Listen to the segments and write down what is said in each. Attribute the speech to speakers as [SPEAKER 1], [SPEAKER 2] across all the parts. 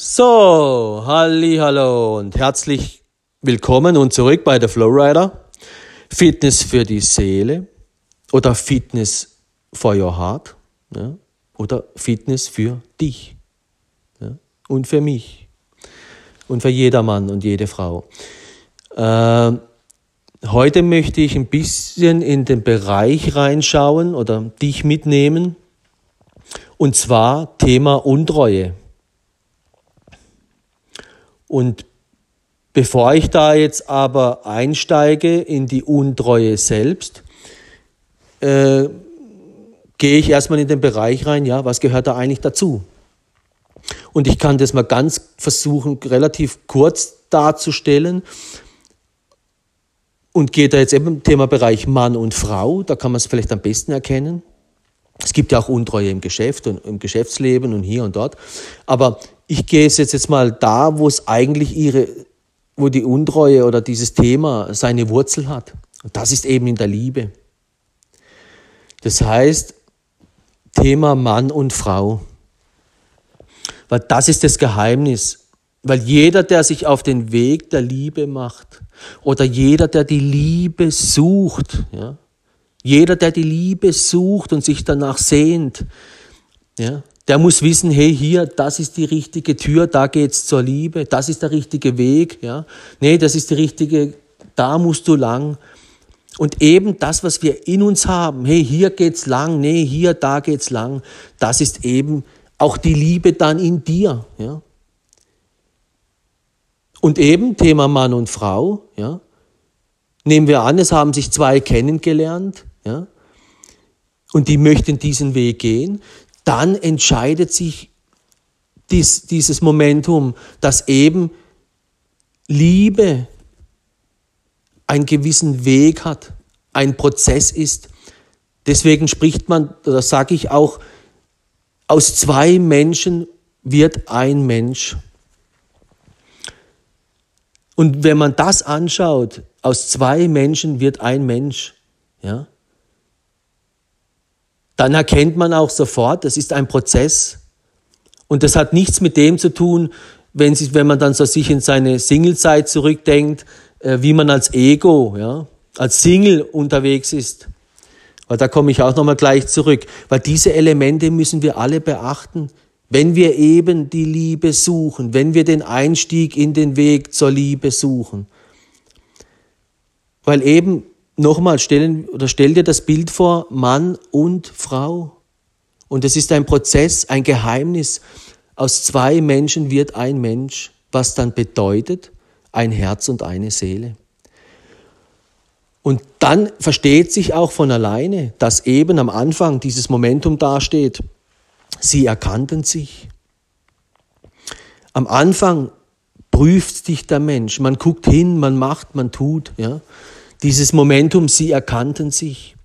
[SPEAKER 1] So, halli, hallo und herzlich willkommen und zurück bei der Flowrider. Fitness für die Seele oder Fitness for your heart ja, oder Fitness für dich ja, und für mich und für jeder Mann und jede Frau. Äh, heute möchte ich ein bisschen in den Bereich reinschauen oder dich mitnehmen und zwar Thema Untreue. Und bevor ich da jetzt aber einsteige in die Untreue selbst, äh, gehe ich erstmal in den Bereich rein, ja, was gehört da eigentlich dazu? Und ich kann das mal ganz versuchen, relativ kurz darzustellen und gehe da jetzt eben im Thema Bereich Mann und Frau, da kann man es vielleicht am besten erkennen. Es gibt ja auch Untreue im Geschäft und im Geschäftsleben und hier und dort. Aber ich gehe jetzt, jetzt mal da, wo es eigentlich ihre, wo die Untreue oder dieses Thema seine Wurzel hat. Und das ist eben in der Liebe. Das heißt, Thema Mann und Frau. Weil das ist das Geheimnis. Weil jeder, der sich auf den Weg der Liebe macht, oder jeder, der die Liebe sucht, ja, jeder, der die Liebe sucht und sich danach sehnt, ja, der muss wissen, hey, hier, das ist die richtige Tür, da geht's zur Liebe, das ist der richtige Weg, ja. Nee, das ist die richtige, da musst du lang. Und eben das, was wir in uns haben, hey, hier geht's lang, nee, hier, da geht's lang, das ist eben auch die Liebe dann in dir, ja. Und eben Thema Mann und Frau, ja. Nehmen wir an, es haben sich zwei kennengelernt, ja. Und die möchten diesen Weg gehen dann entscheidet sich dies, dieses Momentum, dass eben Liebe einen gewissen Weg hat, ein Prozess ist. Deswegen spricht man, oder sage ich auch, aus zwei Menschen wird ein Mensch. Und wenn man das anschaut, aus zwei Menschen wird ein Mensch, ja, dann erkennt man auch sofort, das ist ein Prozess. Und das hat nichts mit dem zu tun, wenn, sich, wenn man dann so sich in seine Singlezeit zurückdenkt, äh, wie man als Ego, ja, als Single unterwegs ist. Weil da komme ich auch nochmal gleich zurück. Weil diese Elemente müssen wir alle beachten, wenn wir eben die Liebe suchen, wenn wir den Einstieg in den Weg zur Liebe suchen. Weil eben nochmal stellen oder stell dir das Bild vor, Mann und Frau. Und es ist ein Prozess, ein Geheimnis. Aus zwei Menschen wird ein Mensch, was dann bedeutet, ein Herz und eine Seele. Und dann versteht sich auch von alleine, dass eben am Anfang dieses Momentum dasteht. Sie erkannten sich. Am Anfang prüft dich der Mensch. Man guckt hin, man macht, man tut. Ja? Dieses Momentum, sie erkannten sich.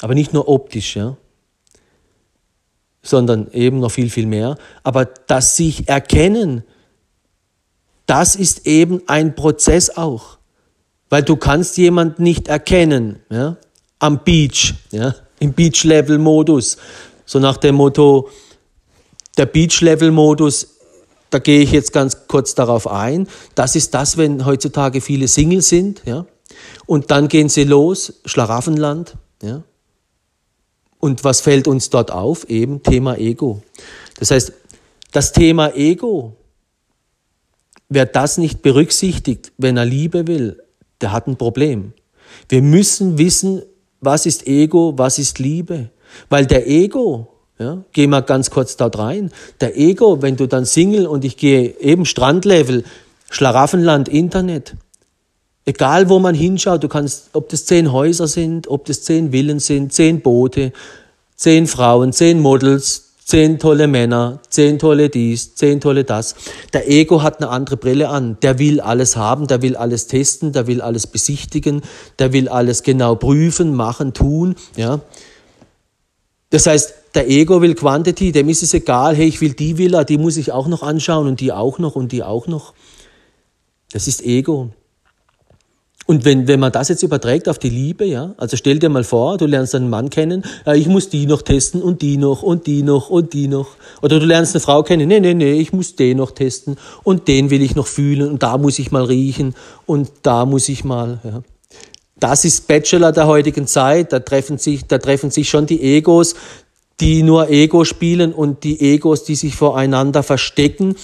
[SPEAKER 1] Aber nicht nur optisch, ja, sondern eben noch viel, viel mehr. Aber das sich erkennen, das ist eben ein Prozess auch. Weil du kannst jemanden nicht erkennen, ja, am Beach, ja, im Beach-Level-Modus. So nach dem Motto, der Beach-Level-Modus da gehe ich jetzt ganz kurz darauf ein. Das ist das, wenn heutzutage viele Single sind, ja. Und dann gehen sie los, Schlaraffenland, ja. Und was fällt uns dort auf? Eben Thema Ego. Das heißt, das Thema Ego, wer das nicht berücksichtigt, wenn er Liebe will, der hat ein Problem. Wir müssen wissen, was ist Ego, was ist Liebe. Weil der Ego, ja, geh mal ganz kurz dort rein. Der Ego, wenn du dann Single und ich gehe eben Strandlevel, Schlaraffenland, Internet. Egal wo man hinschaut, du kannst, ob das zehn Häuser sind, ob das zehn Villen sind, zehn Boote, zehn Frauen, zehn Models, zehn tolle Männer, zehn tolle dies, zehn tolle das. Der Ego hat eine andere Brille an. Der will alles haben, der will alles testen, der will alles besichtigen, der will alles genau prüfen, machen, tun, ja. Das heißt, der Ego will Quantity, dem ist es egal, hey, ich will die Villa, die muss ich auch noch anschauen und die auch noch und die auch noch. Das ist Ego. Und wenn, wenn man das jetzt überträgt auf die Liebe, ja, also stell dir mal vor, du lernst einen Mann kennen, ja, ich muss die noch testen und die noch und die noch und die noch. Oder du lernst eine Frau kennen, nee, nee, nee, ich muss den noch testen und den will ich noch fühlen und da muss ich mal riechen und da muss ich mal, ja. Das ist Bachelor der heutigen Zeit, da treffen sich, da treffen sich schon die Egos, die nur Ego spielen und die Egos, die sich voreinander verstecken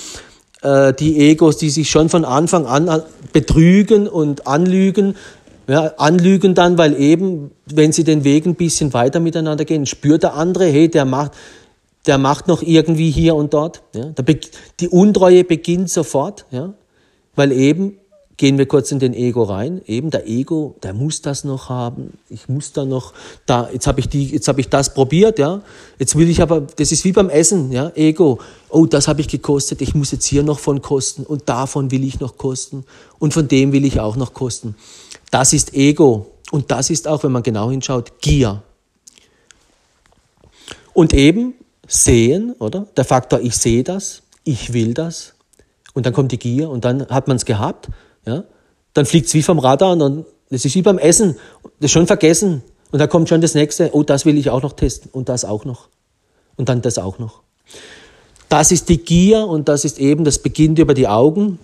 [SPEAKER 1] äh, die Egos, die sich schon von Anfang an betrügen und anlügen, ja, anlügen dann, weil eben, wenn sie den Weg ein bisschen weiter miteinander gehen, spürt der andere, hey, der macht, der macht noch irgendwie hier und dort. Ja. Die Untreue beginnt sofort, ja, weil eben gehen wir kurz in den Ego rein. Eben der Ego, der muss das noch haben. Ich muss da noch da. Jetzt habe ich die, jetzt habe ich das probiert, ja. Jetzt will ich aber, das ist wie beim Essen, ja. Ego. Oh, das habe ich gekostet. Ich muss jetzt hier noch von kosten und davon will ich noch kosten und von dem will ich auch noch kosten. Das ist Ego und das ist auch, wenn man genau hinschaut, Gier. Und eben sehen, oder? Der Faktor, ich sehe das, ich will das. Und dann kommt die Gier und dann hat man es gehabt ja, dann fliegt es wie vom Radar und dann, das ist wie beim Essen, das ist schon vergessen. Und dann kommt schon das nächste, oh, das will ich auch noch testen und das auch noch. Und dann das auch noch. Das ist die Gier und das ist eben, das beginnt über die Augen.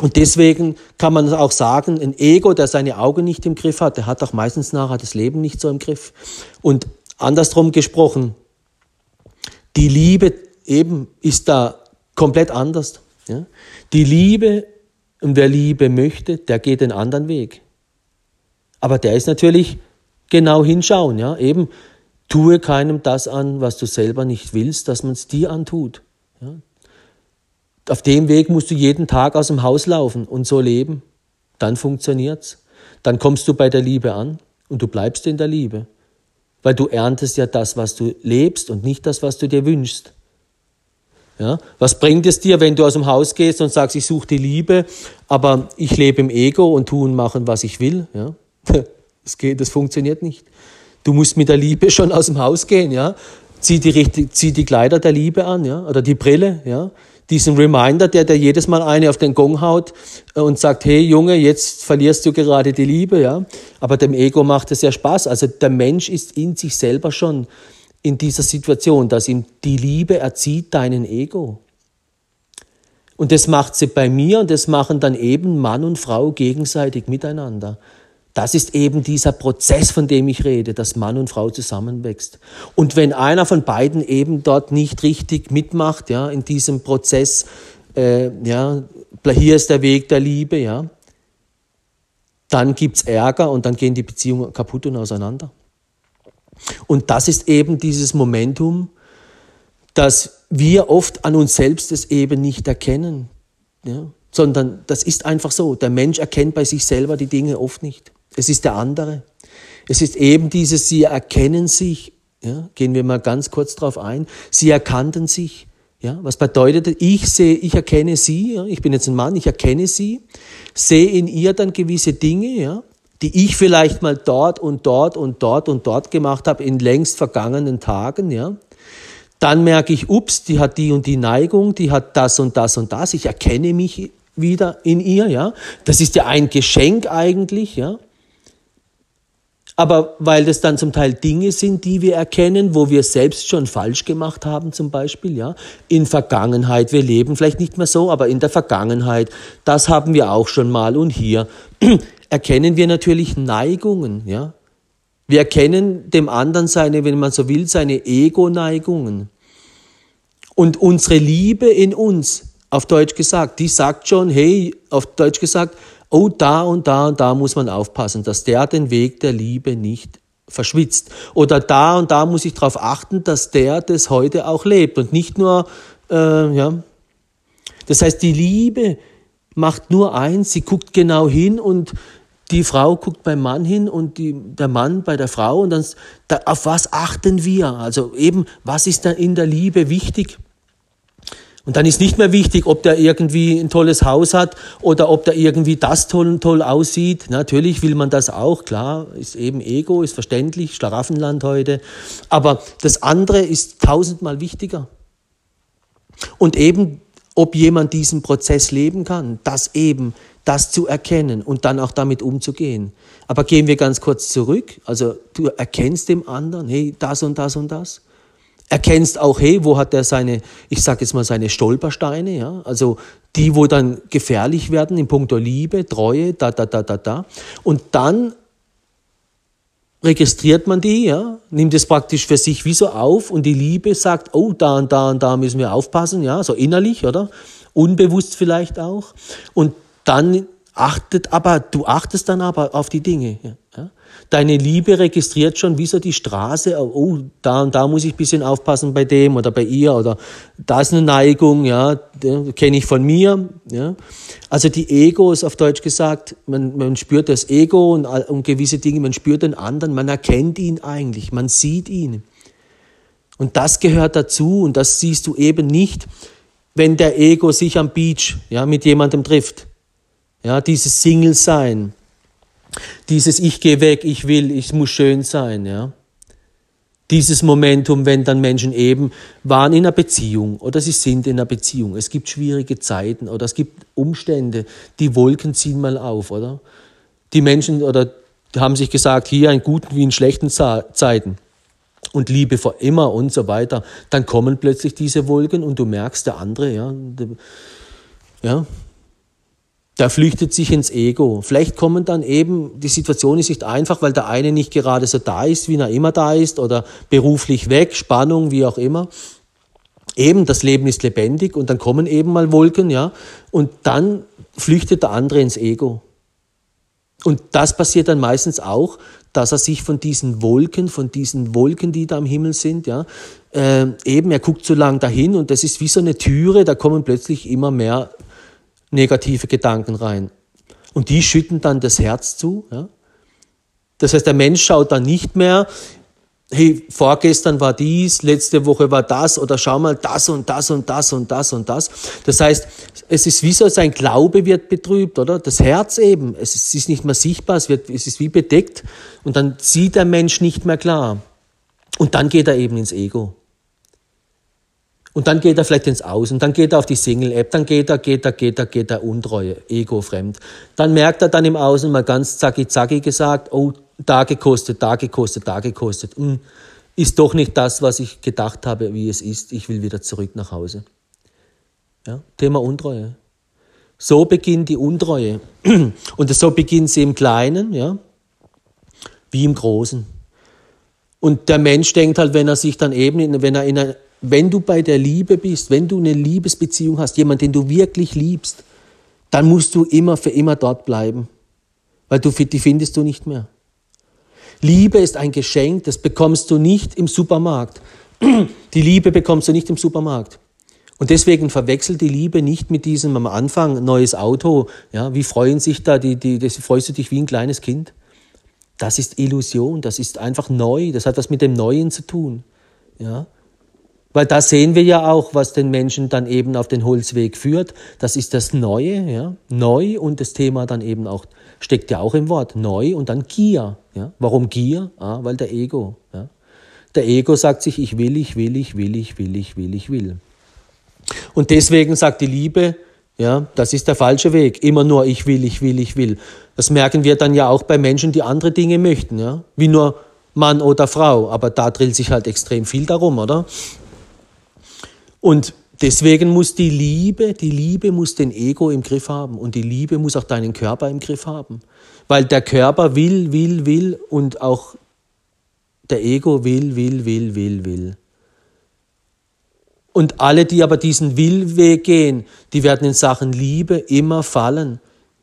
[SPEAKER 1] Und deswegen kann man auch sagen, ein Ego, der seine Augen nicht im Griff hat, der hat auch meistens nachher das Leben nicht so im Griff. Und andersrum gesprochen, die Liebe eben ist da komplett anders. Ja? Die Liebe und wer Liebe möchte, der geht den anderen Weg. Aber der ist natürlich genau hinschauen, ja, eben tue keinem das an, was du selber nicht willst, dass man es dir antut. Ja. Auf dem Weg musst du jeden Tag aus dem Haus laufen und so leben. Dann funktioniert's. Dann kommst du bei der Liebe an und du bleibst in der Liebe. Weil du erntest ja das, was du lebst und nicht das, was du dir wünschst. Ja? Was bringt es dir, wenn du aus dem Haus gehst und sagst, ich suche die Liebe, aber ich lebe im Ego und tue und machen, was ich will? Ja? Das, geht, das funktioniert nicht. Du musst mit der Liebe schon aus dem Haus gehen. Ja? Zieh, die, zieh die Kleider der Liebe an ja? oder die Brille. Ja? Diesen Reminder, der dir jedes Mal eine auf den Gong haut äh, und sagt, hey Junge, jetzt verlierst du gerade die Liebe. Ja? Aber dem Ego macht es ja Spaß. Also der Mensch ist in sich selber schon in dieser Situation, dass ihm die Liebe erzieht deinen Ego. Und das macht sie bei mir und das machen dann eben Mann und Frau gegenseitig miteinander. Das ist eben dieser Prozess, von dem ich rede, dass Mann und Frau zusammenwächst. Und wenn einer von beiden eben dort nicht richtig mitmacht, ja, in diesem Prozess, äh, ja, hier ist der Weg der Liebe, ja, dann gibt's Ärger und dann gehen die Beziehungen kaputt und auseinander. Und das ist eben dieses Momentum, dass wir oft an uns selbst es eben nicht erkennen, ja? sondern das ist einfach so. Der Mensch erkennt bei sich selber die Dinge oft nicht. Es ist der andere. Es ist eben dieses, sie erkennen sich. Ja? Gehen wir mal ganz kurz drauf ein. Sie erkannten sich. Ja, was bedeutet, ich sehe, ich erkenne sie, ja, ich bin jetzt ein Mann, ich erkenne sie, sehe in ihr dann gewisse Dinge, ja, die ich vielleicht mal dort und dort und dort und dort gemacht habe in längst vergangenen Tagen, ja. Dann merke ich, ups, die hat die und die Neigung, die hat das und das und das. Ich erkenne mich wieder in ihr, ja. Das ist ja ein Geschenk eigentlich, ja. Aber weil das dann zum Teil Dinge sind, die wir erkennen, wo wir selbst schon falsch gemacht haben, zum Beispiel, ja. In Vergangenheit, wir leben vielleicht nicht mehr so, aber in der Vergangenheit, das haben wir auch schon mal und hier erkennen wir natürlich Neigungen, ja. Wir erkennen dem anderen seine, wenn man so will, seine Ego-Neigungen. Und unsere Liebe in uns, auf Deutsch gesagt, die sagt schon, hey, auf Deutsch gesagt, oh, da und da und da muss man aufpassen, dass der den Weg der Liebe nicht verschwitzt. Oder da und da muss ich darauf achten, dass der das heute auch lebt und nicht nur, äh, ja. Das heißt, die Liebe macht nur eins, sie guckt genau hin und die Frau guckt beim Mann hin und die, der Mann bei der Frau und dann, da, auf was achten wir? Also eben, was ist da in der Liebe wichtig? Und dann ist nicht mehr wichtig, ob der irgendwie ein tolles Haus hat oder ob der irgendwie das toll toll aussieht. Natürlich will man das auch, klar, ist eben Ego, ist verständlich, Schlaraffenland heute. Aber das andere ist tausendmal wichtiger. Und eben ob jemand diesen Prozess leben kann, das eben, das zu erkennen und dann auch damit umzugehen. Aber gehen wir ganz kurz zurück. Also du erkennst dem anderen, hey, das und das und das. Erkennst auch, hey, wo hat er seine, ich sage jetzt mal seine Stolpersteine, ja, also die, wo dann gefährlich werden in puncto Liebe, Treue, da, da, da, da, da. Und dann registriert man die, ja, nimmt es praktisch für sich wie so auf und die Liebe sagt, oh, da und da und da müssen wir aufpassen, ja, so innerlich, oder? Unbewusst vielleicht auch. Und dann achtet aber, du achtest dann aber auf die Dinge, ja. Deine Liebe registriert schon, wie so die Straße, oh, da und da muss ich ein bisschen aufpassen bei dem oder bei ihr oder da ist eine Neigung, ja, kenne ich von mir, ja. Also die Egos, auf Deutsch gesagt, man, man spürt das Ego und, und gewisse Dinge, man spürt den anderen, man erkennt ihn eigentlich, man sieht ihn. Und das gehört dazu und das siehst du eben nicht, wenn der Ego sich am Beach, ja, mit jemandem trifft. Ja, dieses Single-Sein dieses Ich gehe weg, ich will, ich muss schön sein, ja. Dieses Momentum, wenn dann Menschen eben waren in einer Beziehung oder sie sind in einer Beziehung. Es gibt schwierige Zeiten oder es gibt Umstände, die Wolken ziehen mal auf, oder? Die Menschen oder haben sich gesagt, hier in guten wie in schlechten Zeiten und Liebe vor immer und so weiter. Dann kommen plötzlich diese Wolken und du merkst, der andere, ja, ja, der flüchtet sich ins Ego. Vielleicht kommen dann eben, die Situation ist nicht einfach, weil der eine nicht gerade so da ist, wie er immer da ist, oder beruflich weg, Spannung, wie auch immer. Eben, das Leben ist lebendig und dann kommen eben mal Wolken, ja, und dann flüchtet der andere ins Ego. Und das passiert dann meistens auch, dass er sich von diesen Wolken, von diesen Wolken, die da am Himmel sind, ja, äh, eben, er guckt so lang dahin und das ist wie so eine Türe, da kommen plötzlich immer mehr negative Gedanken rein. Und die schütten dann das Herz zu. Ja? Das heißt, der Mensch schaut dann nicht mehr, hey, vorgestern war dies, letzte Woche war das oder schau mal das und das und das und das und das. Das heißt, es ist wie so, sein Glaube wird betrübt, oder? Das Herz eben, es ist nicht mehr sichtbar, es, wird, es ist wie bedeckt und dann sieht der Mensch nicht mehr klar. Und dann geht er eben ins Ego. Und dann geht er vielleicht ins Aus und dann geht er auf die Single-App, dann geht er, geht er, geht er, geht er untreue, ego-fremd. Dann merkt er dann im Außen mal ganz zacki zacki gesagt, oh, da gekostet, da gekostet, da gekostet. Hm, ist doch nicht das, was ich gedacht habe, wie es ist. Ich will wieder zurück nach Hause. Ja, Thema Untreue. So beginnt die Untreue. Und so beginnt sie im Kleinen, ja, wie im Großen. Und der Mensch denkt halt, wenn er sich dann eben, wenn er in einer wenn du bei der Liebe bist, wenn du eine Liebesbeziehung hast, jemand, den du wirklich liebst, dann musst du immer für immer dort bleiben, weil du, die findest du nicht mehr. Liebe ist ein Geschenk, das bekommst du nicht im Supermarkt. Die Liebe bekommst du nicht im Supermarkt. Und deswegen verwechselt die Liebe nicht mit diesem am Anfang neues Auto. Ja, wie freuen sich da die, die, das freust du dich wie ein kleines Kind? Das ist Illusion, das ist einfach neu, das hat was mit dem Neuen zu tun. Ja, weil da sehen wir ja auch, was den Menschen dann eben auf den Holzweg führt. Das ist das Neue, ja, neu und das Thema dann eben auch steckt ja auch im Wort neu und dann Gier. Ja, warum Gier? Ah, weil der Ego. Ja, der Ego sagt sich, ich will, ich will, ich will, ich will, ich will, ich will. Und deswegen sagt die Liebe, ja, das ist der falsche Weg. Immer nur ich will, ich will, ich will. Das merken wir dann ja auch bei Menschen, die andere Dinge möchten, ja, wie nur Mann oder Frau. Aber da drillt sich halt extrem viel darum, oder? Und deswegen muss die Liebe, die Liebe muss den Ego im Griff haben und die Liebe muss auch deinen Körper im Griff haben. Weil der Körper will, will, will und auch der Ego will, will, will, will, will. Und alle, die aber diesen Willweg gehen, die werden in Sachen Liebe immer fallen,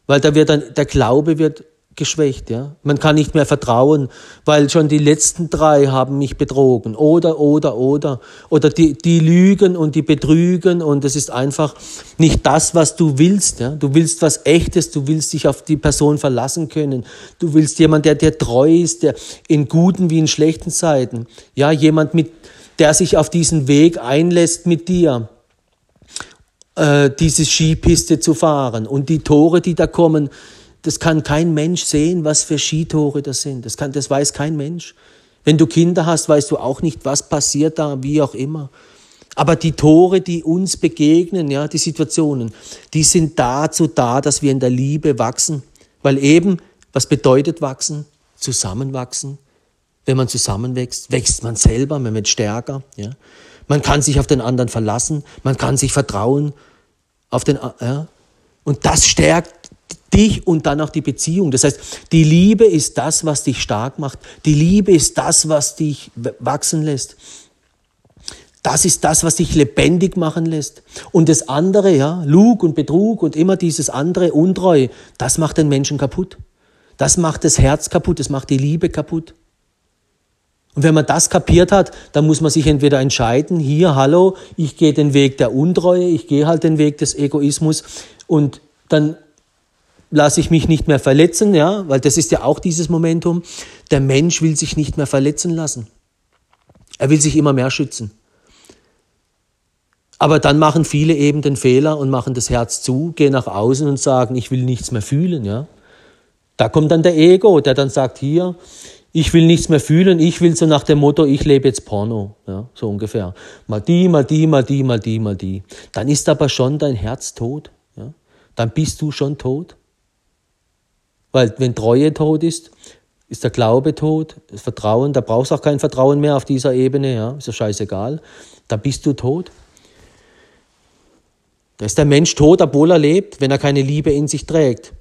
[SPEAKER 1] weil da wird dann, der Glaube wird geschwächt. Ja? Man kann nicht mehr vertrauen, weil schon die letzten drei haben mich betrogen. Oder, oder, oder. Oder die, die lügen und die betrügen und es ist einfach nicht das, was du willst. Ja? Du willst was Echtes, du willst dich auf die Person verlassen können. Du willst jemand, der dir treu ist, der in guten wie in schlechten Zeiten. Ja, jemand, mit, der sich auf diesen Weg einlässt mit dir äh, diese Skipiste zu fahren. Und die Tore, die da kommen, das kann kein Mensch sehen, was für Skitore das sind. Das, kann, das weiß kein Mensch. Wenn du Kinder hast, weißt du auch nicht, was passiert da, wie auch immer. Aber die Tore, die uns begegnen, ja, die Situationen, die sind dazu da, dass wir in der Liebe wachsen. Weil eben, was bedeutet wachsen? Zusammenwachsen. Wenn man zusammenwächst, wächst man selber, man wird stärker. Ja. Man kann sich auf den anderen verlassen, man kann sich vertrauen auf den, ja. Und das stärkt dich und dann auch die Beziehung. Das heißt, die Liebe ist das, was dich stark macht. Die Liebe ist das, was dich wachsen lässt. Das ist das, was dich lebendig machen lässt. Und das andere, ja, Lug und Betrug und immer dieses andere, Untreu, das macht den Menschen kaputt. Das macht das Herz kaputt, das macht die Liebe kaputt. Und wenn man das kapiert hat, dann muss man sich entweder entscheiden, hier, hallo, ich gehe den Weg der Untreue, ich gehe halt den Weg des Egoismus und dann lasse ich mich nicht mehr verletzen, ja, weil das ist ja auch dieses Momentum. Der Mensch will sich nicht mehr verletzen lassen. Er will sich immer mehr schützen. Aber dann machen viele eben den Fehler und machen das Herz zu, gehen nach außen und sagen, ich will nichts mehr fühlen, ja. Da kommt dann der Ego, der dann sagt, hier, ich will nichts mehr fühlen, ich will so nach dem Motto, ich lebe jetzt Porno, ja, so ungefähr. Mal die, mal die, mal die, mal die, mal die. Dann ist aber schon dein Herz tot, ja. Dann bist du schon tot. Weil wenn Treue tot ist, ist der Glaube tot, das Vertrauen, da brauchst du auch kein Vertrauen mehr auf dieser Ebene, ja, ist ja scheißegal. Da bist du tot. Da ist der Mensch tot, obwohl er lebt, wenn er keine Liebe in sich trägt.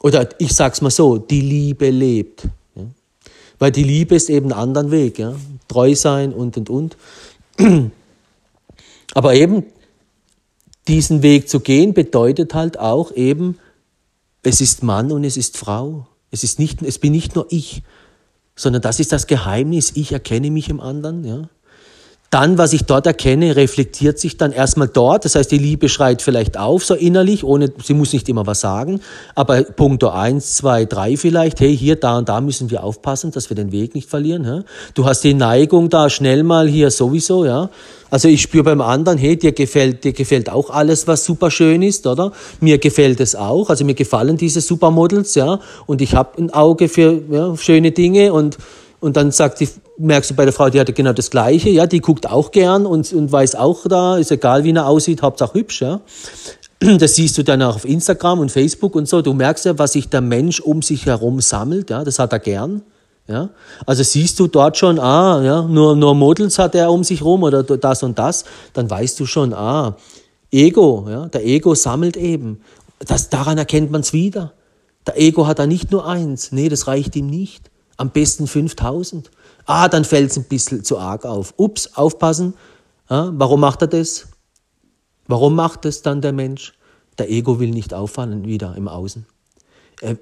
[SPEAKER 1] Oder ich sag's mal so, die Liebe lebt. Ja? Weil die Liebe ist eben ein anderer Weg, ja? treu sein und und und. Aber eben diesen Weg zu gehen bedeutet halt auch eben, es ist Mann und es ist Frau. Es ist nicht, es bin nicht nur ich, sondern das ist das Geheimnis. Ich erkenne mich im anderen, ja dann, was ich dort erkenne, reflektiert sich dann erstmal dort. Das heißt, die Liebe schreit vielleicht auf, so innerlich, ohne, sie muss nicht immer was sagen. Aber Punkto eins, zwei, drei vielleicht, hey, hier, da und da müssen wir aufpassen, dass wir den Weg nicht verlieren. Hä? Du hast die Neigung da schnell mal hier sowieso, ja. Also ich spüre beim anderen, hey, dir gefällt, dir gefällt auch alles, was super schön ist, oder? Mir gefällt es auch. Also mir gefallen diese Supermodels, ja. Und ich habe ein Auge für ja, schöne Dinge und und dann sagt die, merkst du bei der Frau, die hatte genau das Gleiche, ja, die guckt auch gern und, und weiß auch da, ist egal wie er aussieht, Hauptsache hübsch, ja. Das siehst du dann auch auf Instagram und Facebook und so. Du merkst ja, was sich der Mensch um sich herum sammelt, ja, das hat er gern. Ja, also siehst du dort schon, ah, ja, nur, nur Models hat er um sich rum oder das und das, dann weißt du schon, ah, Ego, ja, der Ego sammelt eben. Das, daran erkennt man es wieder. Der Ego hat da nicht nur eins, nee, das reicht ihm nicht. Am besten 5000. Ah, dann fällt es ein bisschen zu arg auf. Ups, aufpassen. Ja, warum macht er das? Warum macht das dann der Mensch? Der Ego will nicht auffallen wieder im Außen.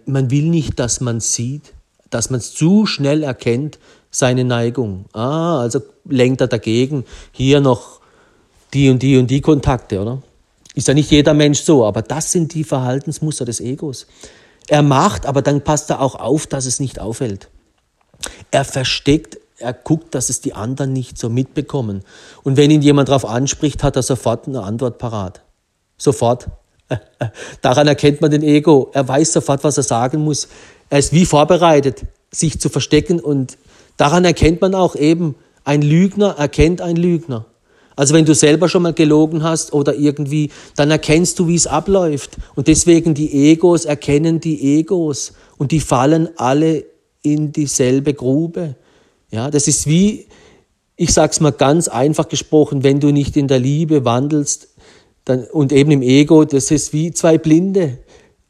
[SPEAKER 1] Man will nicht, dass man sieht, dass man es zu schnell erkennt, seine Neigung. Ah, also lenkt er dagegen. Hier noch die und die und die Kontakte, oder? Ist ja nicht jeder Mensch so, aber das sind die Verhaltensmuster des Egos. Er macht, aber dann passt er auch auf, dass es nicht auffällt. Er versteckt, er guckt, dass es die anderen nicht so mitbekommen. Und wenn ihn jemand darauf anspricht, hat er sofort eine Antwort parat. Sofort. Daran erkennt man den Ego. Er weiß sofort, was er sagen muss. Er ist wie vorbereitet, sich zu verstecken. Und daran erkennt man auch eben, ein Lügner erkennt ein Lügner. Also wenn du selber schon mal gelogen hast oder irgendwie, dann erkennst du, wie es abläuft. Und deswegen die Egos erkennen die Egos und die fallen alle in dieselbe Grube. Ja, das ist wie, ich sag's mal ganz einfach gesprochen, wenn du nicht in der Liebe wandelst dann, und eben im Ego, das ist wie zwei Blinde.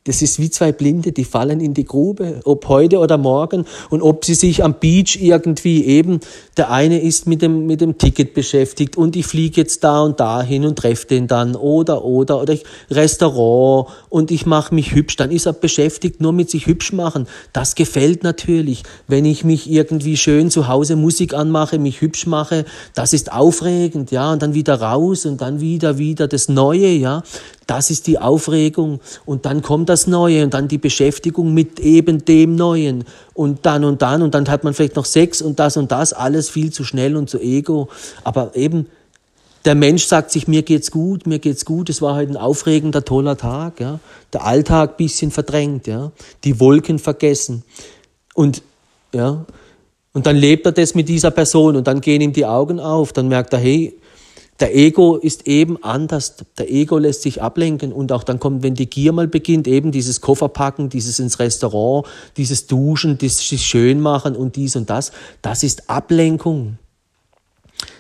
[SPEAKER 1] Das ist wie zwei Blinde, die fallen in die Grube, ob heute oder morgen. Und ob sie sich am Beach irgendwie eben, der eine ist mit dem, mit dem Ticket beschäftigt und ich fliege jetzt da und dahin und treffe den dann. Oder, oder, oder ich, Restaurant und ich mache mich hübsch, dann ist er beschäftigt nur mit sich hübsch machen. Das gefällt natürlich, wenn ich mich irgendwie schön zu Hause Musik anmache, mich hübsch mache, das ist aufregend, ja, und dann wieder raus und dann wieder, wieder das Neue, ja. Das ist die Aufregung und dann kommt das Neue und dann die Beschäftigung mit eben dem Neuen und dann und dann und dann hat man vielleicht noch Sex und das und das, alles viel zu schnell und zu ego. Aber eben der Mensch sagt sich, mir geht's gut, mir geht's gut, es war heute ein aufregender, toller Tag, ja. Der Alltag bisschen verdrängt, ja. Die Wolken vergessen. Und, ja. Und dann lebt er das mit dieser Person und dann gehen ihm die Augen auf. Dann merkt er, hey, der Ego ist eben anders. Der Ego lässt sich ablenken und auch dann kommt, wenn die Gier mal beginnt, eben dieses Kofferpacken, dieses ins Restaurant, dieses Duschen, dieses sich schön machen und dies und das. Das ist Ablenkung.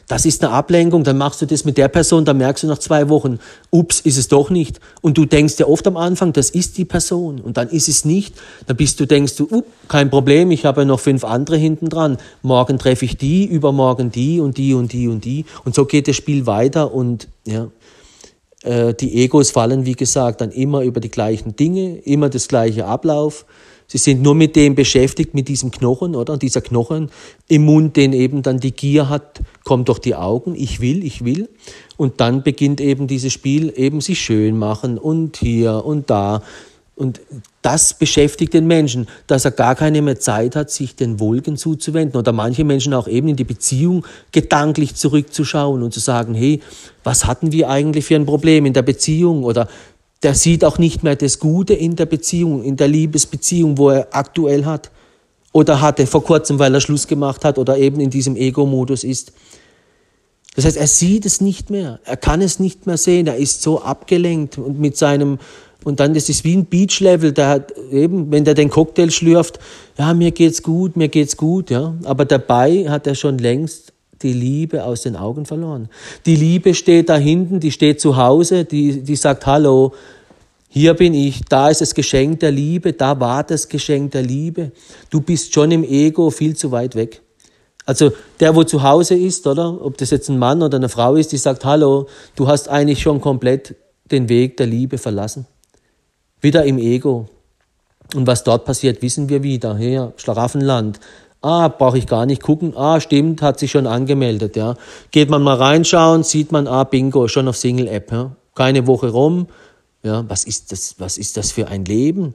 [SPEAKER 1] Das ist eine Ablenkung, dann machst du das mit der Person, dann merkst du nach zwei Wochen, ups, ist es doch nicht. Und du denkst ja oft am Anfang, das ist die Person und dann ist es nicht. Dann bist du, denkst du, uh, kein Problem, ich habe ja noch fünf andere hinten dran. Morgen treffe ich die, übermorgen die und die und die und die. Und so geht das Spiel weiter und ja, äh, die Egos fallen, wie gesagt, dann immer über die gleichen Dinge, immer das gleiche Ablauf. Sie sind nur mit dem beschäftigt, mit diesem Knochen, oder? Und dieser Knochen im Mund, den eben dann die Gier hat, kommt durch die Augen. Ich will, ich will. Und dann beginnt eben dieses Spiel, eben sich schön machen und hier und da. Und das beschäftigt den Menschen, dass er gar keine mehr Zeit hat, sich den Wolken zuzuwenden. Oder manche Menschen auch eben in die Beziehung gedanklich zurückzuschauen und zu sagen, hey, was hatten wir eigentlich für ein Problem in der Beziehung? Oder der sieht auch nicht mehr das Gute in der Beziehung, in der Liebesbeziehung, wo er aktuell hat. Oder hatte vor kurzem, weil er Schluss gemacht hat oder eben in diesem Ego-Modus ist. Das heißt, er sieht es nicht mehr. Er kann es nicht mehr sehen. Er ist so abgelenkt und mit seinem, und dann ist es wie ein Beach-Level, der eben, wenn der den Cocktail schlürft, ja, mir geht's gut, mir geht's gut, ja. Aber dabei hat er schon längst die Liebe aus den Augen verloren. Die Liebe steht da hinten, die steht zu Hause, die, die sagt, hallo, hier bin ich, da ist das Geschenk der Liebe, da war das Geschenk der Liebe. Du bist schon im Ego viel zu weit weg. Also der, wo zu Hause ist, oder ob das jetzt ein Mann oder eine Frau ist, die sagt, hallo, du hast eigentlich schon komplett den Weg der Liebe verlassen. Wieder im Ego. Und was dort passiert, wissen wir wieder. Hier, Schlaraffenland. Ah, brauche ich gar nicht gucken. Ah, stimmt, hat sich schon angemeldet. Ja. Geht man mal reinschauen, sieht man, ah, bingo, schon auf Single-App. Ja. Keine Woche rum. Ja, was ist das, was ist das für ein Leben?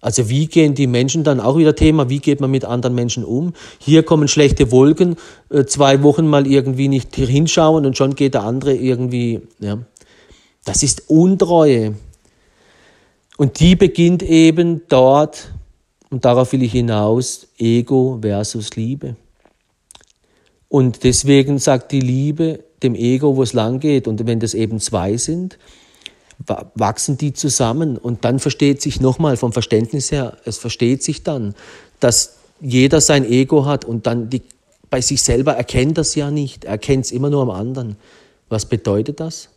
[SPEAKER 1] Also wie gehen die Menschen dann auch wieder Thema, wie geht man mit anderen Menschen um? Hier kommen schlechte Wolken, äh, zwei Wochen mal irgendwie nicht hinschauen und schon geht der andere irgendwie, ja. Das ist Untreue. Und die beginnt eben dort, und darauf will ich hinaus, Ego versus Liebe. Und deswegen sagt die Liebe dem Ego, wo es lang geht. Und wenn das eben zwei sind, wachsen die zusammen. Und dann versteht sich nochmal vom Verständnis her, es versteht sich dann, dass jeder sein Ego hat und dann die, bei sich selber erkennt das ja nicht. Er erkennt es immer nur am anderen. Was bedeutet das?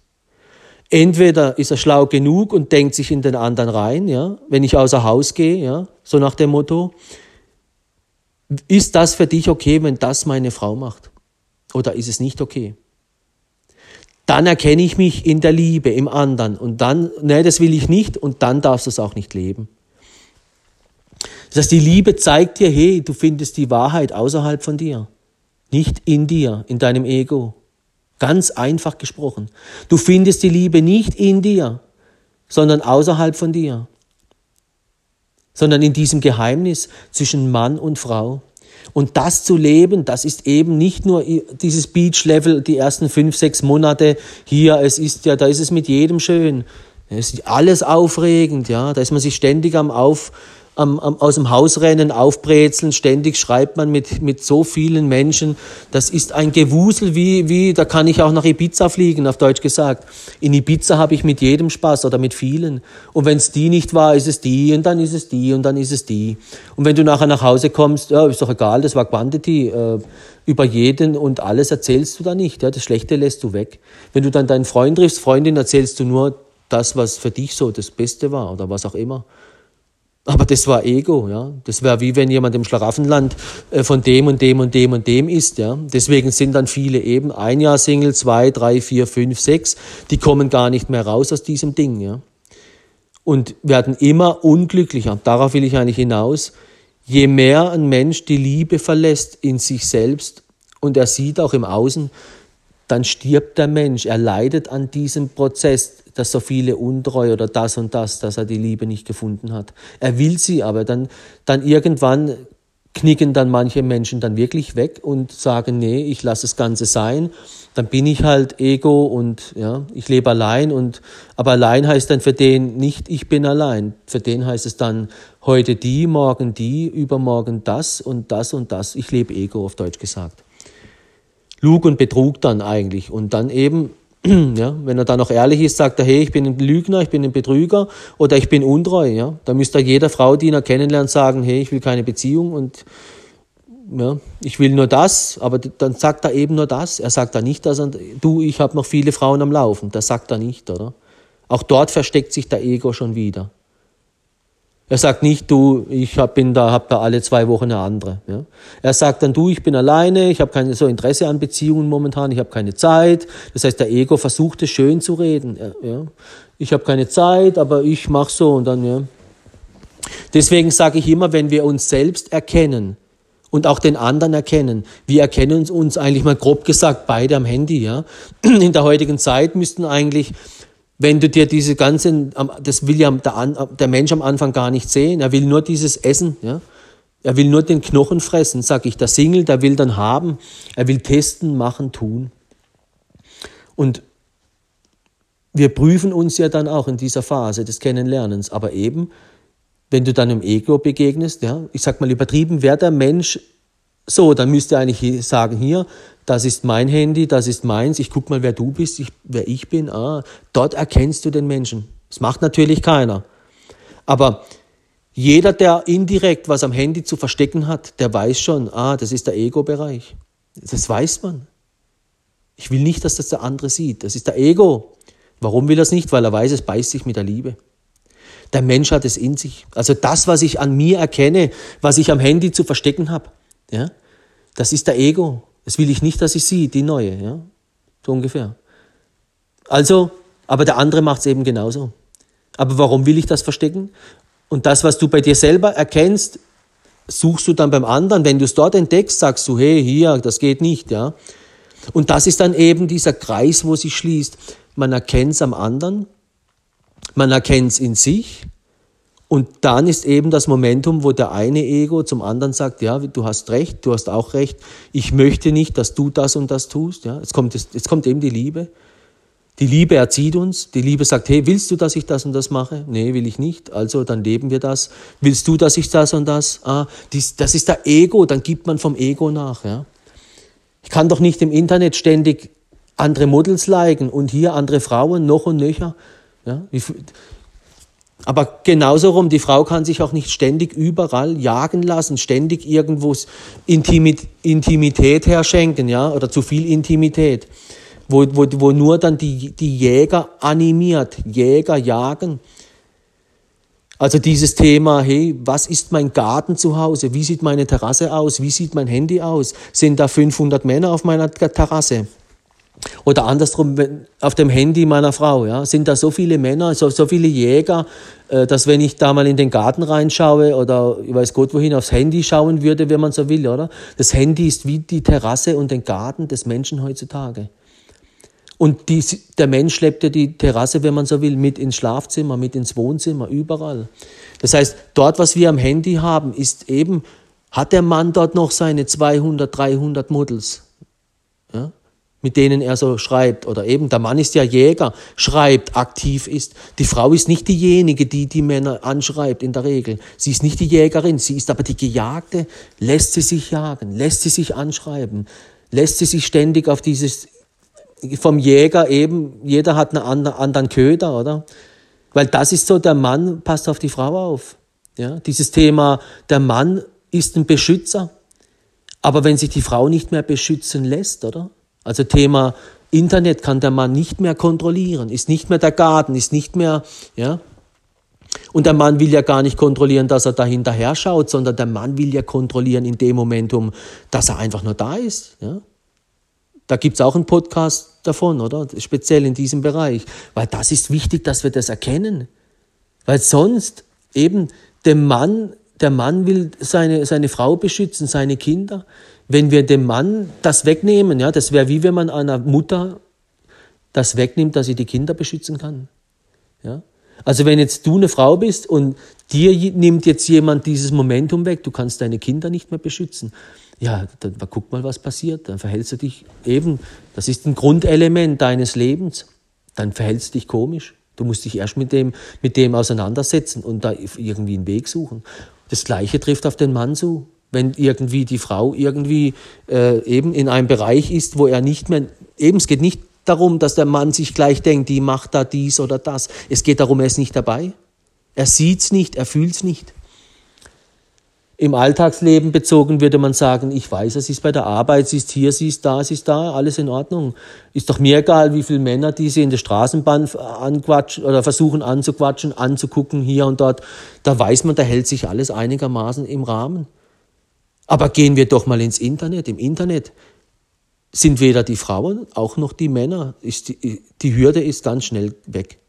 [SPEAKER 1] Entweder ist er schlau genug und denkt sich in den anderen rein, ja, wenn ich außer Haus gehe, ja, so nach dem Motto, ist das für dich okay, wenn das meine Frau macht? Oder ist es nicht okay? Dann erkenne ich mich in der Liebe, im anderen und dann, nee, das will ich nicht und dann darfst du es auch nicht leben. Das heißt, die Liebe zeigt dir, hey, du findest die Wahrheit außerhalb von dir, nicht in dir, in deinem Ego. Ganz einfach gesprochen. Du findest die Liebe nicht in dir, sondern außerhalb von dir, sondern in diesem Geheimnis zwischen Mann und Frau. Und das zu leben, das ist eben nicht nur dieses Beach-Level, die ersten fünf, sechs Monate hier, es ist ja, da ist es mit jedem schön. Es ist alles aufregend, ja, da ist man sich ständig am Auf, am, am, aus dem Haus rennen, aufbrezeln, ständig schreibt man mit, mit so vielen Menschen. Das ist ein Gewusel, wie, wie, da kann ich auch nach Ibiza fliegen, auf Deutsch gesagt. In Ibiza habe ich mit jedem Spaß oder mit vielen. Und wenn es die nicht war, ist es die und dann ist es die und dann ist es die. Und wenn du nachher nach Hause kommst, ja, ist doch egal, das war Quantity. Äh, über jeden und alles erzählst du da nicht. Ja, das Schlechte lässt du weg. Wenn du dann deinen Freund triffst, Freundin, erzählst du nur das, was für dich so das Beste war oder was auch immer. Aber das war Ego, ja. Das wäre wie wenn jemand im Schlaraffenland äh, von dem und dem und dem und dem ist, ja. Deswegen sind dann viele eben ein Jahr Single, zwei, drei, vier, fünf, sechs. Die kommen gar nicht mehr raus aus diesem Ding, ja. Und werden immer unglücklicher. Darauf will ich eigentlich hinaus. Je mehr ein Mensch die Liebe verlässt in sich selbst und er sieht auch im Außen, dann stirbt der Mensch. Er leidet an diesem Prozess dass so viele untreu oder das und das, dass er die Liebe nicht gefunden hat. Er will sie, aber dann, dann irgendwann knicken dann manche Menschen dann wirklich weg und sagen, nee, ich lasse das Ganze sein. Dann bin ich halt Ego und ja, ich lebe allein und aber allein heißt dann für den nicht, ich bin allein. Für den heißt es dann heute die, morgen die, übermorgen das und das und das. Ich lebe Ego auf Deutsch gesagt. Lug und Betrug dann eigentlich und dann eben ja, wenn er dann noch ehrlich ist, sagt er, hey, ich bin ein Lügner, ich bin ein Betrüger oder ich bin untreu. Ja, da müsste jeder Frau, die ihn er kennenlernt, sagen, hey, ich will keine Beziehung und ja, ich will nur das, aber dann sagt er eben nur das. Er sagt da nicht, dass er, du, ich habe noch viele Frauen am Laufen. Das sagt er nicht, oder? Auch dort versteckt sich der Ego schon wieder. Er sagt nicht, du, ich hab, bin da, hab da alle zwei Wochen eine andere. Ja. Er sagt dann, du, ich bin alleine, ich habe keine so Interesse an Beziehungen momentan, ich habe keine Zeit. Das heißt, der Ego versucht es schön zu reden. Ja. Ich habe keine Zeit, aber ich mache so und dann ja. Deswegen sage ich immer, wenn wir uns selbst erkennen und auch den anderen erkennen, wir erkennen uns eigentlich mal grob gesagt beide am Handy. Ja. In der heutigen Zeit müssten eigentlich wenn du dir diese ganzen, das will ja der, der Mensch am Anfang gar nicht sehen, er will nur dieses Essen, ja. Er will nur den Knochen fressen, sag ich. Der Single, der will dann haben. Er will testen, machen, tun. Und wir prüfen uns ja dann auch in dieser Phase des Kennenlernens. Aber eben, wenn du dann im Ego begegnest, ja, ich sag mal übertrieben, wer der Mensch so, dann müsst ihr eigentlich sagen, hier, das ist mein Handy, das ist meins, ich guck mal, wer du bist, ich, wer ich bin. Ah, dort erkennst du den Menschen. Das macht natürlich keiner. Aber jeder, der indirekt was am Handy zu verstecken hat, der weiß schon, ah, das ist der Ego-Bereich. Das weiß man. Ich will nicht, dass das der andere sieht. Das ist der Ego. Warum will er es nicht? Weil er weiß, es beißt sich mit der Liebe. Der Mensch hat es in sich. Also das, was ich an mir erkenne, was ich am Handy zu verstecken habe, ja? Das ist der Ego. Das will ich nicht, dass ich sie, die neue. Ja? So ungefähr. Also, aber der andere macht es eben genauso. Aber warum will ich das verstecken? Und das, was du bei dir selber erkennst, suchst du dann beim anderen. Wenn du es dort entdeckst, sagst du, hey, hier, das geht nicht, ja. Und das ist dann eben dieser Kreis, wo sich schließt. Man erkennt es am anderen, man erkennt es in sich und dann ist eben das Momentum, wo der eine Ego zum anderen sagt, ja, du hast recht, du hast auch recht, ich möchte nicht, dass du das und das tust. Ja, jetzt kommt, jetzt kommt eben die Liebe. Die Liebe erzieht uns. Die Liebe sagt, hey, willst du, dass ich das und das mache? Nee, will ich nicht. Also dann leben wir das. Willst du, dass ich das und das? Ah, dies, das ist der Ego. Dann gibt man vom Ego nach. Ja. Ich kann doch nicht im Internet ständig andere Models liken und hier andere Frauen noch und nöcher. Ja. Aber genauso rum, die Frau kann sich auch nicht ständig überall jagen lassen, ständig irgendwo Intimität herschenken, ja, oder zu viel Intimität, wo, wo, wo nur dann die, die Jäger animiert, Jäger jagen. Also dieses Thema, hey, was ist mein Garten zu Hause? Wie sieht meine Terrasse aus? Wie sieht mein Handy aus? Sind da 500 Männer auf meiner Terrasse? Oder andersrum, auf dem Handy meiner Frau, ja, sind da so viele Männer, so, so viele Jäger, äh, dass wenn ich da mal in den Garten reinschaue oder ich weiß Gott wohin aufs Handy schauen würde, wenn man so will, oder? Das Handy ist wie die Terrasse und den Garten des Menschen heutzutage. Und die, der Mensch schleppt ja die Terrasse, wenn man so will, mit ins Schlafzimmer, mit ins Wohnzimmer, überall. Das heißt, dort, was wir am Handy haben, ist eben, hat der Mann dort noch seine 200, 300 Models? Mit denen er so schreibt. Oder eben, der Mann ist ja Jäger, schreibt, aktiv ist. Die Frau ist nicht diejenige, die die Männer anschreibt in der Regel. Sie ist nicht die Jägerin, sie ist aber die Gejagte. Lässt sie sich jagen, lässt sie sich anschreiben, lässt sie sich ständig auf dieses, vom Jäger eben, jeder hat einen anderen Köder, oder? Weil das ist so, der Mann passt auf die Frau auf. Ja, dieses Thema, der Mann ist ein Beschützer. Aber wenn sich die Frau nicht mehr beschützen lässt, oder? Also Thema Internet kann der Mann nicht mehr kontrollieren, ist nicht mehr der Garten, ist nicht mehr, ja. Und der Mann will ja gar nicht kontrollieren, dass er da hinterher schaut, sondern der Mann will ja kontrollieren in dem Momentum, dass er einfach nur da ist, ja. Da gibt's auch einen Podcast davon, oder? Speziell in diesem Bereich. Weil das ist wichtig, dass wir das erkennen. Weil sonst eben der Mann, der Mann will seine, seine Frau beschützen, seine Kinder. Wenn wir dem Mann das wegnehmen, ja, das wäre wie wenn man einer Mutter das wegnimmt, dass sie die Kinder beschützen kann. Ja? Also wenn jetzt du eine Frau bist und dir nimmt jetzt jemand dieses Momentum weg, du kannst deine Kinder nicht mehr beschützen. Ja, dann guck mal, was passiert. Dann verhältst du dich eben, das ist ein Grundelement deines Lebens. Dann verhältst du dich komisch. Du musst dich erst mit dem, mit dem auseinandersetzen und da irgendwie einen Weg suchen. Das Gleiche trifft auf den Mann zu. Wenn irgendwie die Frau irgendwie äh, eben in einem Bereich ist, wo er nicht mehr, eben es geht nicht darum, dass der Mann sich gleich denkt, die macht da dies oder das. Es geht darum, er ist nicht dabei. Er sieht's nicht, er fühlt's nicht. Im Alltagsleben bezogen würde man sagen, ich weiß, es ist bei der Arbeit, sie ist hier, sie ist da, sie ist da, alles in Ordnung. Ist doch mir egal, wie viele Männer, die sie in der Straßenbahn anquatschen oder versuchen anzuquatschen, anzugucken, hier und dort. Da weiß man, da hält sich alles einigermaßen im Rahmen. Aber gehen wir doch mal ins Internet. Im Internet sind weder die Frauen, auch noch die Männer. Die, die Hürde ist ganz schnell weg.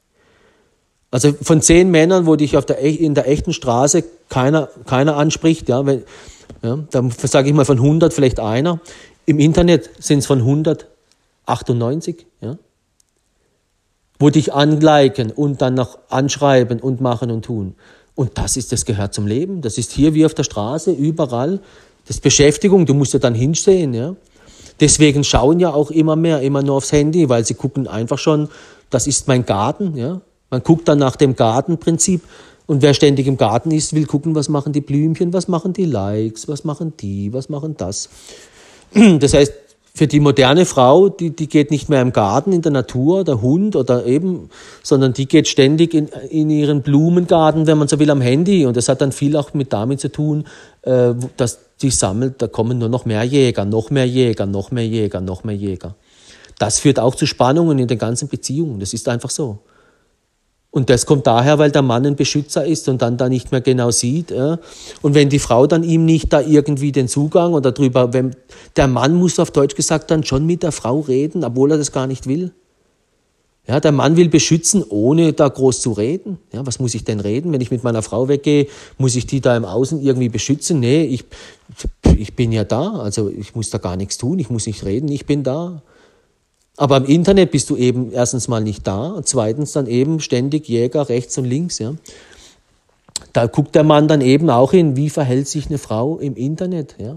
[SPEAKER 1] Also von zehn Männern, wo dich auf der, in der echten Straße keiner, keiner anspricht, ja, wenn, ja, dann sage ich mal von 100 vielleicht einer. Im Internet sind es von 198, ja, wo dich anliken und dann noch anschreiben und machen und tun. Und das ist, das gehört zum Leben. Das ist hier wie auf der Straße, überall. Das ist Beschäftigung, du musst ja dann hinsehen, ja. Deswegen schauen ja auch immer mehr, immer nur aufs Handy, weil sie gucken einfach schon, das ist mein Garten, ja. Man guckt dann nach dem Gartenprinzip und wer ständig im Garten ist, will gucken, was machen die Blümchen, was machen die Likes, was machen die, was machen das. Das heißt, für die moderne Frau, die, die geht nicht mehr im Garten, in der Natur, der Hund oder eben, sondern die geht ständig in, in ihren Blumengarten, wenn man so will, am Handy. Und das hat dann viel auch mit damit zu tun, äh, dass die sammelt, da kommen nur noch mehr Jäger, noch mehr Jäger, noch mehr Jäger, noch mehr Jäger. Das führt auch zu Spannungen in den ganzen Beziehungen. Das ist einfach so. Und das kommt daher, weil der Mann ein Beschützer ist und dann da nicht mehr genau sieht. Ja. Und wenn die Frau dann ihm nicht da irgendwie den Zugang oder drüber, wenn der Mann muss auf Deutsch gesagt dann schon mit der Frau reden, obwohl er das gar nicht will. Ja, der Mann will beschützen, ohne da groß zu reden. Ja, was muss ich denn reden? Wenn ich mit meiner Frau weggehe, muss ich die da im Außen irgendwie beschützen? Nee, ich, ich bin ja da, also ich muss da gar nichts tun, ich muss nicht reden, ich bin da. Aber im Internet bist du eben erstens mal nicht da und zweitens dann eben ständig Jäger rechts und links. Ja. Da guckt der Mann dann eben auch hin, wie verhält sich eine Frau im Internet. Ja.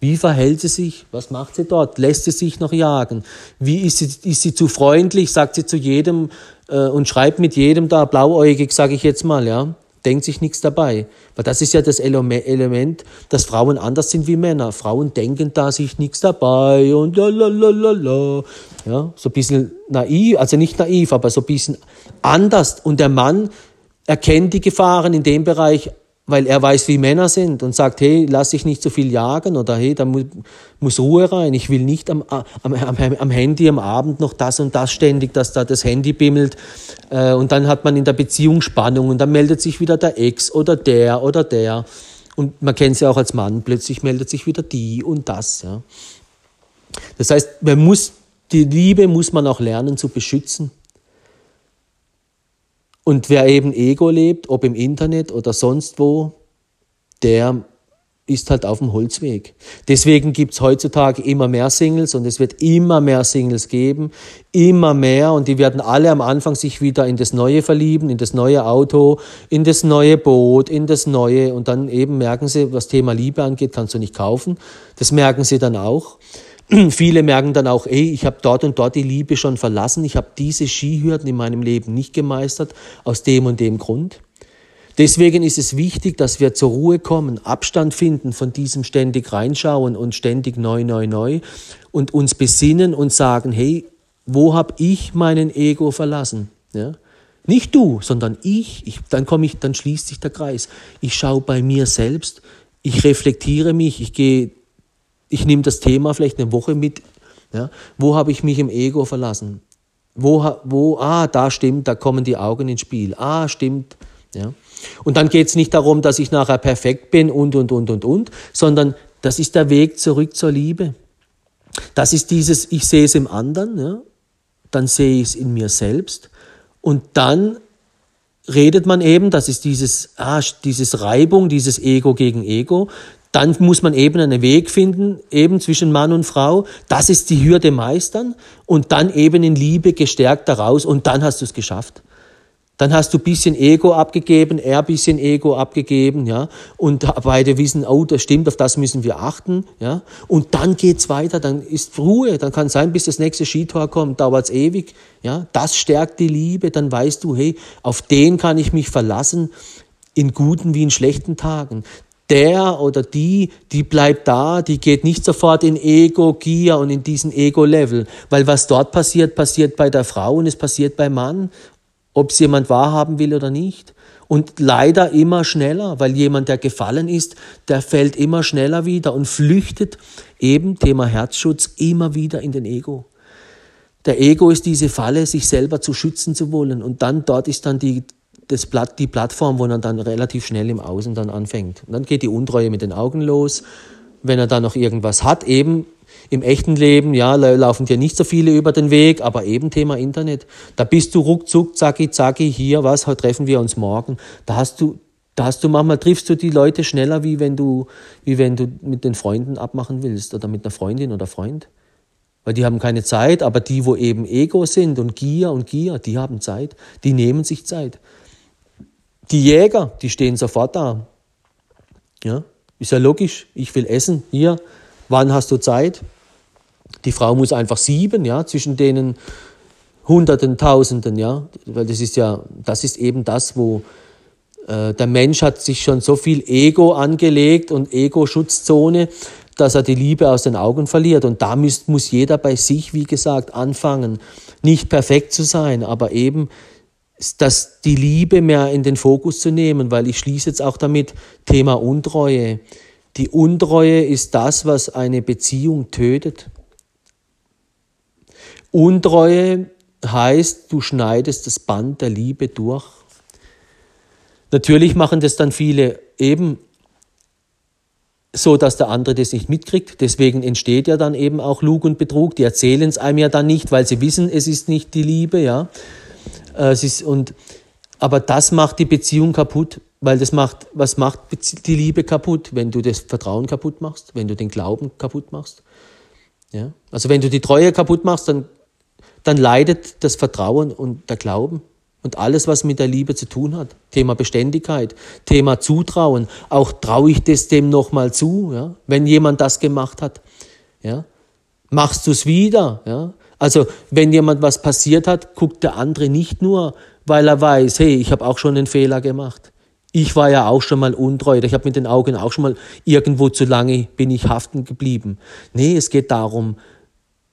[SPEAKER 1] Wie verhält sie sich? Was macht sie dort? Lässt sie sich noch jagen? Wie ist sie, ist sie zu freundlich? Sagt sie zu jedem äh, und schreibt mit jedem da blauäugig, sage ich jetzt mal, ja denkt sich nichts dabei. Weil das ist ja das Element, dass Frauen anders sind wie Männer. Frauen denken da sich nichts dabei und lalalala. Ja, so ein bisschen naiv, also nicht naiv, aber so ein bisschen anders. Und der Mann erkennt die Gefahren in dem Bereich weil er weiß, wie Männer sind und sagt, hey, lass dich nicht so viel jagen oder hey, da mu muss Ruhe rein. Ich will nicht am, am, am, am, Handy am Abend noch das und das ständig, dass da das Handy bimmelt. Äh, und dann hat man in der Beziehung Spannung und dann meldet sich wieder der Ex oder der oder der. Und man kennt es ja auch als Mann, plötzlich meldet sich wieder die und das. Das heißt, man muss, die Liebe muss man auch lernen zu beschützen. Und wer eben Ego lebt, ob im Internet oder sonst wo, der ist halt auf dem Holzweg. Deswegen gibt es heutzutage immer mehr Singles und es wird immer mehr Singles geben, immer mehr und die werden alle am Anfang sich wieder in das Neue verlieben, in das neue Auto, in das neue Boot, in das Neue und dann eben merken sie, was Thema Liebe angeht, kannst du nicht kaufen. Das merken sie dann auch. Viele merken dann auch, ey, ich habe dort und dort die Liebe schon verlassen, ich habe diese Skihürden in meinem Leben nicht gemeistert, aus dem und dem Grund. Deswegen ist es wichtig, dass wir zur Ruhe kommen, Abstand finden von diesem ständig reinschauen und ständig neu, neu, neu und uns besinnen und sagen, hey, wo habe ich meinen Ego verlassen? Ja? Nicht du, sondern ich. ich dann komme ich, dann schließt sich der Kreis. Ich schaue bei mir selbst, ich reflektiere mich, ich gehe ich nehme das Thema vielleicht eine Woche mit. Ja, wo habe ich mich im Ego verlassen? Wo, wo, ah, da stimmt, da kommen die Augen ins Spiel. Ah, stimmt. Ja. Und dann geht es nicht darum, dass ich nachher perfekt bin und, und, und, und, und, sondern das ist der Weg zurück zur Liebe. Das ist dieses, ich sehe es im anderen, ja, dann sehe ich es in mir selbst und dann redet man eben, das ist dieses, ah, dieses Reibung, dieses Ego gegen Ego, dann muss man eben einen Weg finden, eben zwischen Mann und Frau. Das ist die Hürde meistern und dann eben in Liebe gestärkt daraus und dann hast du es geschafft. Dann hast du bisschen Ego abgegeben, er bisschen Ego abgegeben, ja. Und beide wissen, oh, das stimmt, auf das müssen wir achten, ja. Und dann geht's weiter, dann ist Ruhe, dann kann sein, bis das nächste Skitor kommt, dauert's ewig, ja. Das stärkt die Liebe, dann weißt du, hey, auf den kann ich mich verlassen, in guten wie in schlechten Tagen der oder die, die bleibt da, die geht nicht sofort in Ego, Gier und in diesen Ego-Level. Weil was dort passiert, passiert bei der Frau und es passiert beim Mann ob es jemand wahrhaben will oder nicht. Und leider immer schneller, weil jemand, der gefallen ist, der fällt immer schneller wieder und flüchtet eben, Thema Herzschutz, immer wieder in den Ego. Der Ego ist diese Falle, sich selber zu schützen zu wollen. Und dann dort ist dann die, das Blatt, die Plattform, wo man dann relativ schnell im Außen dann anfängt. Und dann geht die Untreue mit den Augen los. Wenn er dann noch irgendwas hat, eben im echten Leben, ja, laufen dir nicht so viele über den Weg, aber eben Thema Internet. Da bist du ruckzuck, zacki, zacki, hier, was, treffen wir uns morgen. Da hast du, da hast du manchmal triffst du die Leute schneller, wie wenn du, wie wenn du mit den Freunden abmachen willst oder mit einer Freundin oder Freund. Weil die haben keine Zeit, aber die, wo eben Ego sind und Gier und Gier, die haben Zeit, die nehmen sich Zeit. Die Jäger, die stehen sofort da. Ja, ist ja logisch. Ich will essen. Hier, wann hast du Zeit? Die Frau muss einfach sieben, ja, zwischen denen Hunderten, Tausenden, ja, weil das ist ja, das ist eben das, wo äh, der Mensch hat sich schon so viel Ego angelegt und Ego-Schutzzone, dass er die Liebe aus den Augen verliert. Und da muss, muss jeder bei sich, wie gesagt, anfangen, nicht perfekt zu sein, aber eben dass die Liebe mehr in den Fokus zu nehmen, weil ich schließe jetzt auch damit Thema Untreue. Die Untreue ist das, was eine Beziehung tötet. Untreue heißt, du schneidest das Band der Liebe durch. Natürlich machen das dann viele eben so, dass der andere das nicht mitkriegt. Deswegen entsteht ja dann eben auch Lug und Betrug. Die erzählen es einem ja dann nicht, weil sie wissen, es ist nicht die Liebe, ja. Äh, es ist, und, aber das macht die Beziehung kaputt, weil das macht, was macht die Liebe kaputt, wenn du das Vertrauen kaputt machst, wenn du den Glauben kaputt machst. Ja? Also wenn du die Treue kaputt machst, dann dann leidet das Vertrauen und der Glauben und alles, was mit der Liebe zu tun hat. Thema Beständigkeit, Thema Zutrauen. Auch traue ich das dem nochmal zu, ja? wenn jemand das gemacht hat. Ja? Machst du es wieder? Ja? Also wenn jemand was passiert hat, guckt der andere nicht nur, weil er weiß, hey, ich habe auch schon einen Fehler gemacht. Ich war ja auch schon mal untreu. Ich habe mit den Augen auch schon mal irgendwo zu lange bin ich haften geblieben. Nee, es geht darum,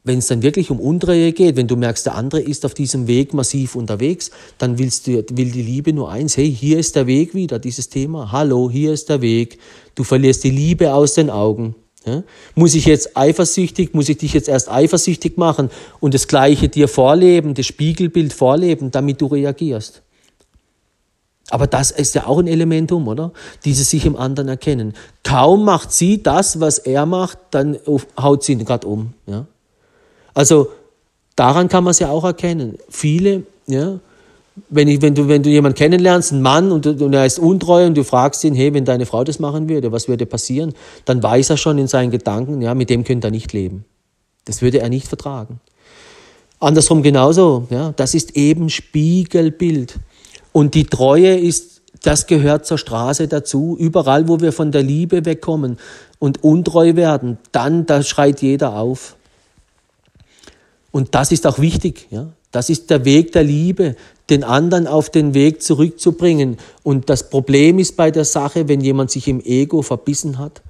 [SPEAKER 1] wenn es dann wirklich um Untreue geht, wenn du merkst, der andere ist auf diesem Weg massiv unterwegs, dann willst du, will die Liebe nur eins, hey, hier ist der Weg wieder, dieses Thema. Hallo, hier ist der Weg. Du verlierst die Liebe aus den Augen. Ja? Muss ich jetzt eifersüchtig, muss ich dich jetzt erst eifersüchtig machen und das Gleiche dir vorleben, das Spiegelbild vorleben, damit du reagierst? Aber das ist ja auch ein Elementum, oder? Dieses sich im anderen erkennen. Kaum macht sie das, was er macht, dann haut sie ihn gerade um. Ja? Also daran kann man es ja auch erkennen. Viele, ja, wenn, ich, wenn, du, wenn du jemanden kennenlernst, einen Mann, und, und er ist untreu und du fragst ihn, hey, wenn deine Frau das machen würde, was würde passieren? Dann weiß er schon in seinen Gedanken, ja, mit dem könnte er nicht leben. Das würde er nicht vertragen. Andersrum genauso, ja, das ist eben Spiegelbild. Und die Treue ist, das gehört zur Straße dazu. Überall, wo wir von der Liebe wegkommen und untreu werden, dann, da schreit jeder auf. Und das ist auch wichtig. Ja? Das ist der Weg der Liebe, den anderen auf den Weg zurückzubringen. Und das Problem ist bei der Sache, wenn jemand sich im Ego verbissen hat,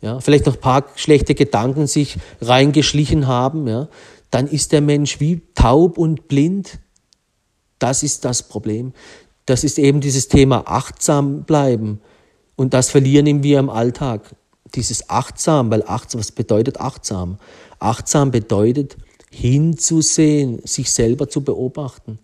[SPEAKER 1] ja, vielleicht noch ein paar schlechte Gedanken sich reingeschlichen haben, ja, dann ist der Mensch wie taub und blind. Das ist das Problem. Das ist eben dieses Thema achtsam bleiben. Und das verlieren wir im Alltag. Dieses achtsam, weil achtsam, was bedeutet achtsam? Achtsam bedeutet, hinzusehen, sich selber zu beobachten.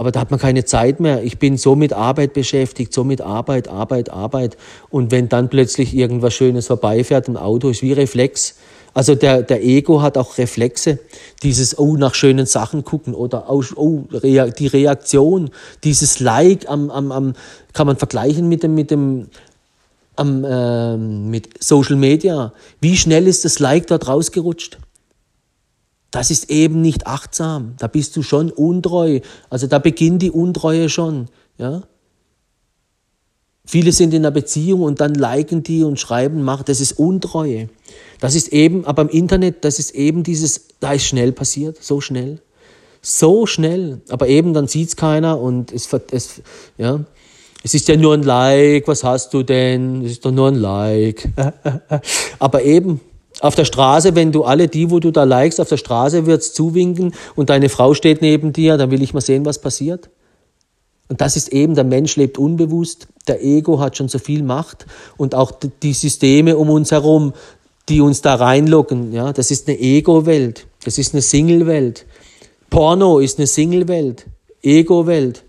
[SPEAKER 1] Aber da hat man keine Zeit mehr. Ich bin so mit Arbeit beschäftigt, so mit Arbeit, Arbeit, Arbeit. Und wenn dann plötzlich irgendwas Schönes vorbeifährt, ein Auto ist wie Reflex. Also der, der Ego hat auch Reflexe. Dieses, oh, nach schönen Sachen gucken oder oh, die Reaktion, dieses Like am, am, am, kann man vergleichen mit dem, mit dem, am, äh, mit Social Media. Wie schnell ist das Like dort rausgerutscht? Das ist eben nicht achtsam. Da bist du schon untreu. Also da beginnt die Untreue schon. Ja? Viele sind in einer Beziehung und dann liken die und schreiben, machen, das ist Untreue. Das ist eben, aber im Internet, das ist eben dieses, da ist schnell passiert, so schnell. So schnell. Aber eben, dann sieht's keiner und es, es, ja, es ist ja nur ein Like, was hast du denn? Es ist doch nur ein Like. aber eben, auf der Straße, wenn du alle die, wo du da likest, auf der Straße wird's zuwinken und deine Frau steht neben dir, dann will ich mal sehen, was passiert. Und das ist eben, der Mensch lebt unbewusst, der Ego hat schon so viel Macht und auch die Systeme um uns herum, die uns da reinlocken, ja, das ist eine Ego-Welt, das ist eine Single-Welt. Porno ist eine Single-Welt, Ego-Welt,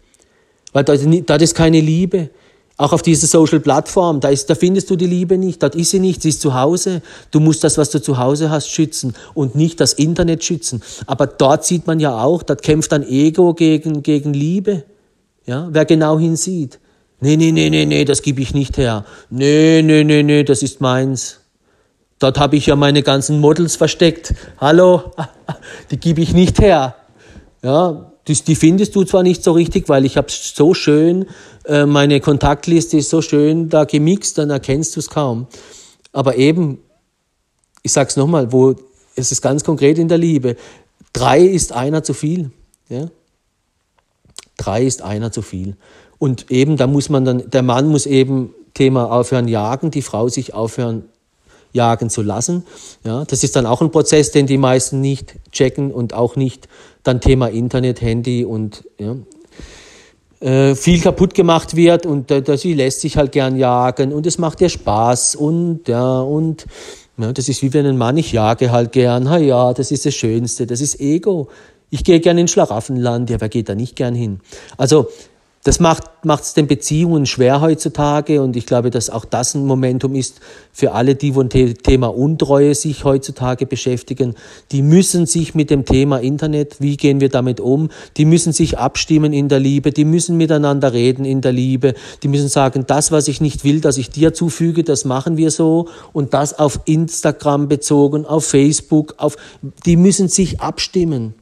[SPEAKER 1] weil da, da ist keine Liebe. Auch auf dieser Social-Plattform, da, da findest du die Liebe nicht, dort ist sie nicht, sie ist zu Hause. Du musst das, was du zu Hause hast, schützen und nicht das Internet schützen. Aber dort sieht man ja auch, dort kämpft ein Ego gegen, gegen Liebe. Ja, wer genau hinsieht. Nee, nee, nee, nee, nee, das gebe ich nicht her. Nee, nee, nee, nee, das ist meins. Dort habe ich ja meine ganzen Models versteckt. Hallo, die gebe ich nicht her. Ja, die, die findest du zwar nicht so richtig, weil ich habe so schön, äh, meine Kontaktliste ist so schön da gemixt, dann erkennst du es kaum. Aber eben, ich sag's nochmal, wo es ist ganz konkret in der Liebe. Drei ist einer zu viel. Ja? Drei ist einer zu viel. Und eben, da muss man dann, der Mann muss eben Thema aufhören jagen, die Frau sich aufhören jagen zu lassen. Ja, das ist dann auch ein Prozess, den die meisten nicht checken und auch nicht dann Thema Internet, Handy und ja, viel kaputt gemacht wird und äh, sie lässt sich halt gern jagen und es macht ihr Spaß und ja und ja, das ist wie wenn ein Mann, ich jage halt gern, ha ja, das ist das Schönste, das ist Ego. Ich gehe gern in Schlaraffenland, ja, wer geht da nicht gern hin? Also das macht es den Beziehungen schwer heutzutage und ich glaube, dass auch das ein Momentum ist für alle, die von Thema Untreue sich heutzutage beschäftigen. Die müssen sich mit dem Thema Internet, wie gehen wir damit um, die müssen sich abstimmen in der Liebe, die müssen miteinander reden in der Liebe, die müssen sagen, das, was ich nicht will, dass ich dir zufüge, das machen wir so und das auf Instagram bezogen, auf Facebook, auf, die müssen sich abstimmen.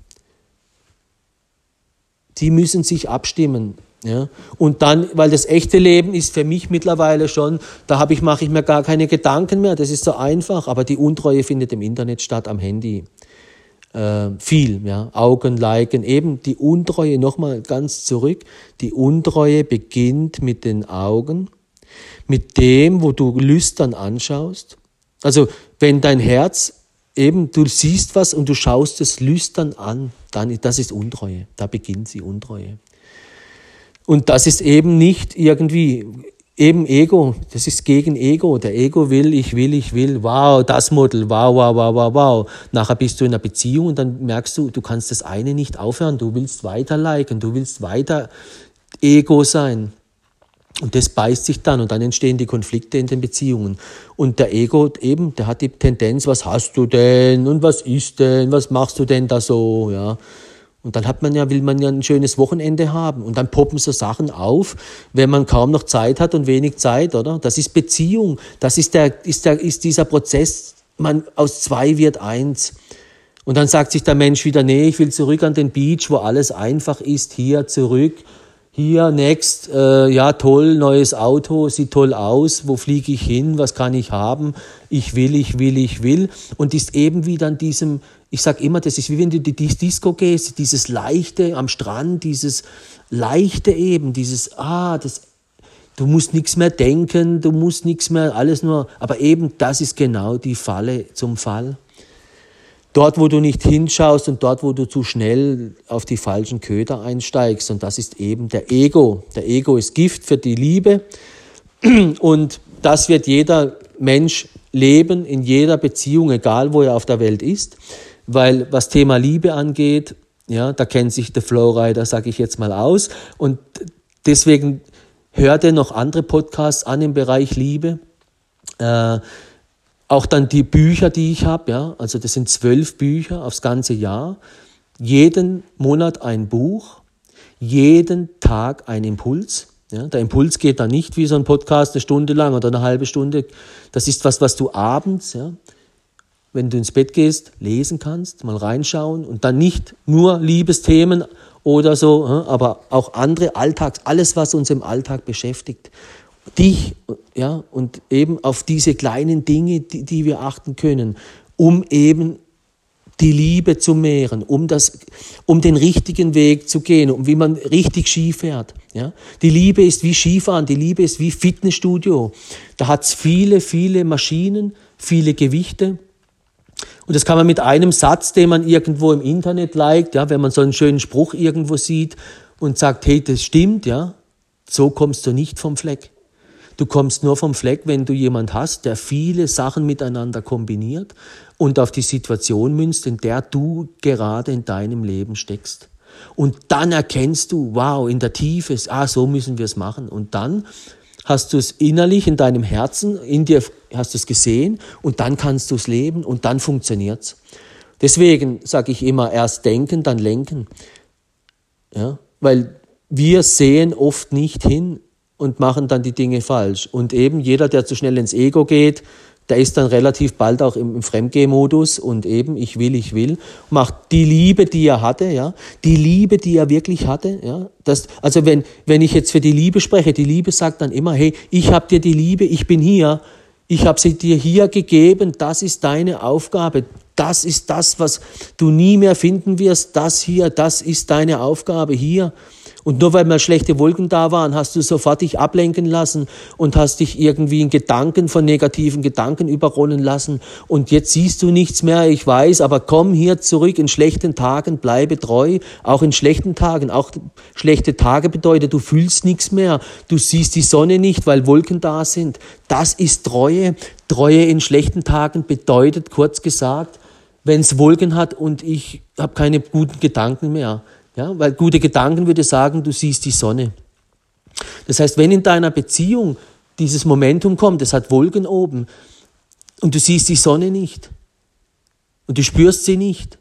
[SPEAKER 1] Die müssen sich abstimmen. Ja? Und dann, weil das echte Leben ist für mich mittlerweile schon, da habe ich, mache ich mir gar keine Gedanken mehr, das ist so einfach, aber die Untreue findet im Internet statt, am Handy. Äh, viel, ja, Augen, Liken, eben die Untreue, nochmal ganz zurück, die Untreue beginnt mit den Augen, mit dem, wo du lüstern anschaust. Also, wenn dein Herz eben, du siehst was und du schaust es lüstern an, dann, das ist Untreue, da beginnt sie Untreue. Und das ist eben nicht irgendwie eben Ego, das ist gegen Ego. Der Ego will, ich will, ich will, wow, das Model, wow, wow, wow, wow, wow. Nachher bist du in einer Beziehung und dann merkst du, du kannst das eine nicht aufhören, du willst weiter liken, du willst weiter Ego sein. Und das beißt sich dann und dann entstehen die Konflikte in den Beziehungen. Und der Ego eben, der hat die Tendenz, was hast du denn und was ist denn, was machst du denn da so, ja. Und dann hat man ja, will man ja ein schönes Wochenende haben. Und dann poppen so Sachen auf, wenn man kaum noch Zeit hat und wenig Zeit, oder? Das ist Beziehung. Das ist der, ist der, ist dieser Prozess. Man, aus zwei wird eins. Und dann sagt sich der Mensch wieder, nee, ich will zurück an den Beach, wo alles einfach ist, hier zurück. Hier, next, äh, ja toll, neues Auto, sieht toll aus, wo fliege ich hin, was kann ich haben, ich will, ich will, ich will. Und ist eben wieder an diesem, ich sage immer, das ist wie wenn du die Disco gehst, dieses Leichte am Strand, dieses Leichte eben, dieses, ah, das, du musst nichts mehr denken, du musst nichts mehr, alles nur, aber eben das ist genau die Falle zum Fall. Dort, wo du nicht hinschaust und dort, wo du zu schnell auf die falschen Köder einsteigst. Und das ist eben der Ego. Der Ego ist Gift für die Liebe. Und das wird jeder Mensch leben in jeder Beziehung, egal wo er auf der Welt ist weil was Thema Liebe angeht, ja, da kennt sich der Flowrider, sage ich jetzt mal aus. Und deswegen hört er noch andere Podcasts an im Bereich Liebe. Äh, auch dann die Bücher, die ich habe, ja, also das sind zwölf Bücher aufs ganze Jahr. Jeden Monat ein Buch, jeden Tag ein Impuls. Ja, der Impuls geht dann nicht wie so ein Podcast eine Stunde lang oder eine halbe Stunde. Das ist was, was du abends, ja, wenn du ins Bett gehst, lesen kannst, mal reinschauen und dann nicht nur Liebesthemen oder so, aber auch andere Alltags, alles, was uns im Alltag beschäftigt. Dich, ja, und eben auf diese kleinen Dinge, die, die wir achten können, um eben die Liebe zu mehren, um, das, um den richtigen Weg zu gehen, um wie man richtig Ski fährt. Ja? Die Liebe ist wie Skifahren, die Liebe ist wie Fitnessstudio. Da hat es viele, viele Maschinen, viele Gewichte. Und das kann man mit einem Satz, den man irgendwo im Internet liked, ja, wenn man so einen schönen Spruch irgendwo sieht und sagt, hey, das stimmt, ja, so kommst du nicht vom Fleck. Du kommst nur vom Fleck, wenn du jemand hast, der viele Sachen miteinander kombiniert und auf die Situation münzt, in der du gerade in deinem Leben steckst. Und dann erkennst du, wow, in der Tiefe, ah, so müssen wir es machen. Und dann hast du es innerlich in deinem Herzen, in dir hast du es gesehen und dann kannst du es leben und dann funktioniert es. Deswegen sage ich immer, erst denken, dann lenken. Ja, weil wir sehen oft nicht hin und machen dann die Dinge falsch. Und eben jeder, der zu schnell ins Ego geht, der ist dann relativ bald auch im, im Fremdgehmodus und eben ich will, ich will, macht die Liebe, die er hatte, ja, die Liebe, die er wirklich hatte, ja, das, also wenn, wenn ich jetzt für die Liebe spreche, die Liebe sagt dann immer, hey, ich habe dir die Liebe, ich bin hier, ich habe sie dir hier gegeben, das ist deine Aufgabe, das ist das, was du nie mehr finden wirst, das hier, das ist deine Aufgabe hier. Und nur weil mal schlechte Wolken da waren, hast du sofort dich ablenken lassen und hast dich irgendwie in Gedanken von negativen Gedanken überrollen lassen. Und jetzt siehst du nichts mehr, ich weiß, aber komm hier zurück in schlechten Tagen, bleibe treu, auch in schlechten Tagen. Auch schlechte Tage bedeutet, du fühlst nichts mehr, du siehst die Sonne nicht, weil Wolken da sind. Das ist Treue. Treue in schlechten Tagen bedeutet, kurz gesagt, wenn es Wolken hat und ich habe keine guten Gedanken mehr ja, weil gute Gedanken würde sagen, du siehst die Sonne. Das heißt, wenn in deiner Beziehung dieses Momentum kommt, es hat Wolken oben und du siehst die Sonne nicht und du spürst sie nicht,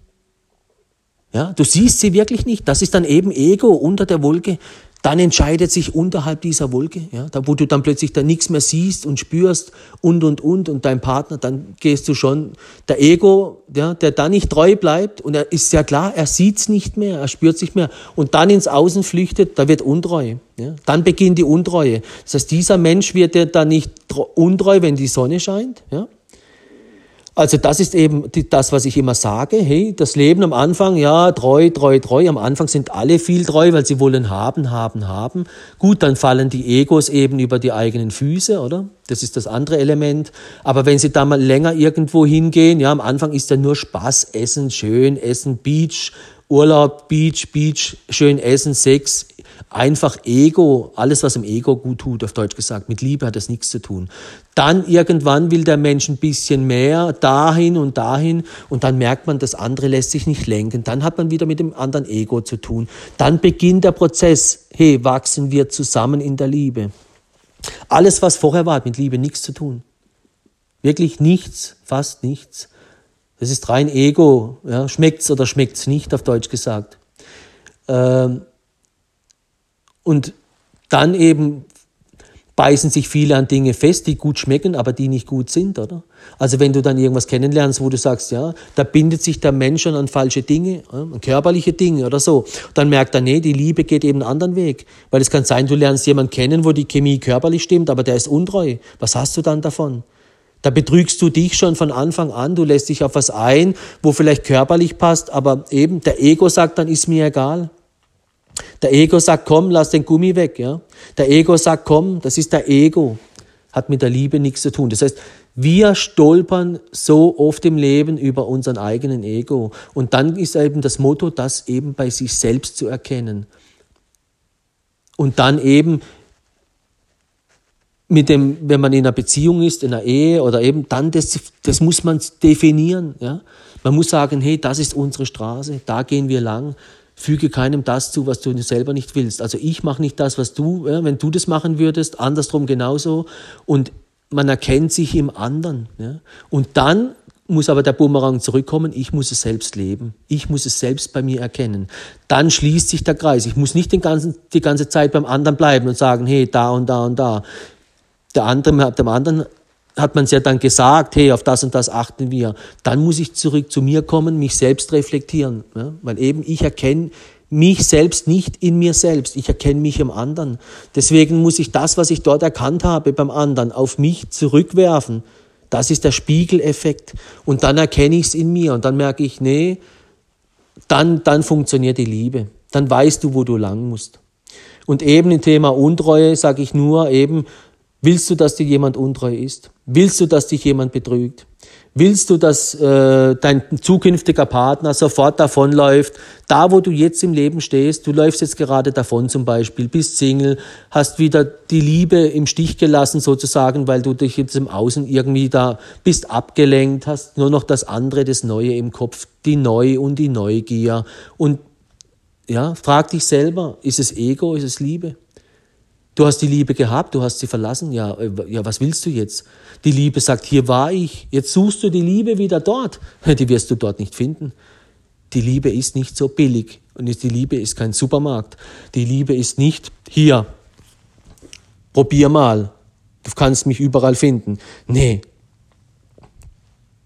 [SPEAKER 1] ja, du siehst sie wirklich nicht, das ist dann eben Ego unter der Wolke, dann entscheidet sich unterhalb dieser Wolke, ja, da wo du dann plötzlich da nichts mehr siehst und spürst und und und und dein Partner, dann gehst du schon der Ego, ja, der da nicht treu bleibt und er ist ja klar, er sieht's nicht mehr, er spürt sich mehr und dann ins Außen flüchtet, da wird untreu, ja, dann beginnt die Untreue. Das heißt, dieser Mensch wird ja dann nicht untreu, wenn die Sonne scheint, ja, also das ist eben die, das, was ich immer sage. Hey, das Leben am Anfang, ja, treu, treu, treu. Am Anfang sind alle viel treu, weil sie wollen haben, haben, haben. Gut, dann fallen die Egos eben über die eigenen Füße, oder? Das ist das andere Element. Aber wenn sie da mal länger irgendwo hingehen, ja, am Anfang ist ja nur Spaß, Essen, schön, Essen, Beach, Urlaub, Beach, Beach, schön essen, Sex, einfach Ego, alles was im Ego gut tut, auf Deutsch gesagt. Mit Liebe hat das nichts zu tun. Dann irgendwann will der Mensch ein bisschen mehr dahin und dahin und dann merkt man, das andere lässt sich nicht lenken. Dann hat man wieder mit dem anderen Ego zu tun. Dann beginnt der Prozess, hey, wachsen wir zusammen in der Liebe. Alles, was vorher war, hat mit Liebe nichts zu tun. Wirklich nichts, fast nichts. Das ist rein Ego. Ja, schmeckt's oder schmeckt's nicht, auf Deutsch gesagt. Ähm, und dann eben beißen sich viele an Dinge fest, die gut schmecken, aber die nicht gut sind, oder? Also wenn du dann irgendwas kennenlernst, wo du sagst, ja, da bindet sich der Mensch schon an falsche Dinge, an körperliche Dinge oder so, dann merkt er, nee, die Liebe geht eben einen anderen Weg. Weil es kann sein, du lernst jemanden kennen, wo die Chemie körperlich stimmt, aber der ist untreu. Was hast du dann davon? Da betrügst du dich schon von Anfang an, du lässt dich auf was ein, wo vielleicht körperlich passt, aber eben der Ego sagt, dann ist mir egal. Der Ego sagt, komm, lass den Gummi weg. Ja? Der Ego sagt, komm, das ist der Ego. Hat mit der Liebe nichts zu tun. Das heißt, wir stolpern so oft im Leben über unseren eigenen Ego. Und dann ist eben das Motto, das eben bei sich selbst zu erkennen. Und dann eben mit dem, wenn man in einer Beziehung ist, in einer Ehe oder eben, dann das, das muss man definieren. Ja? Man muss sagen, hey, das ist unsere Straße, da gehen wir lang füge keinem das zu, was du selber nicht willst. Also ich mache nicht das, was du, ja, wenn du das machen würdest, andersrum genauso. Und man erkennt sich im anderen. Ja. Und dann muss aber der Bumerang zurückkommen, ich muss es selbst leben. Ich muss es selbst bei mir erkennen. Dann schließt sich der Kreis. Ich muss nicht den ganzen, die ganze Zeit beim anderen bleiben und sagen, hey, da und da und da. Der andere, dem anderen hat man es ja dann gesagt, hey, auf das und das achten wir. Dann muss ich zurück zu mir kommen, mich selbst reflektieren, ja? weil eben ich erkenne mich selbst nicht in mir selbst, ich erkenne mich im anderen. Deswegen muss ich das, was ich dort erkannt habe beim anderen, auf mich zurückwerfen. Das ist der Spiegeleffekt. Und dann erkenne ich es in mir und dann merke ich, nee, dann, dann funktioniert die Liebe. Dann weißt du, wo du lang musst. Und eben im Thema Untreue sage ich nur eben, willst du, dass dir jemand untreu ist? Willst du, dass dich jemand betrügt? Willst du, dass äh, dein zukünftiger Partner sofort davonläuft? Da, wo du jetzt im Leben stehst, du läufst jetzt gerade davon zum Beispiel, bist Single, hast wieder die Liebe im Stich gelassen sozusagen, weil du dich jetzt im Außen irgendwie da bist abgelenkt, hast nur noch das andere, das Neue im Kopf, die Neu und die Neugier. Und ja, frag dich selber, ist es Ego, ist es Liebe? Du hast die Liebe gehabt, du hast sie verlassen. Ja, äh, ja, was willst du jetzt? Die Liebe sagt, hier war ich. Jetzt suchst du die Liebe wieder dort. Die wirst du dort nicht finden. Die Liebe ist nicht so billig und die Liebe ist kein Supermarkt. Die Liebe ist nicht hier. Probier mal. Du kannst mich überall finden. Nee,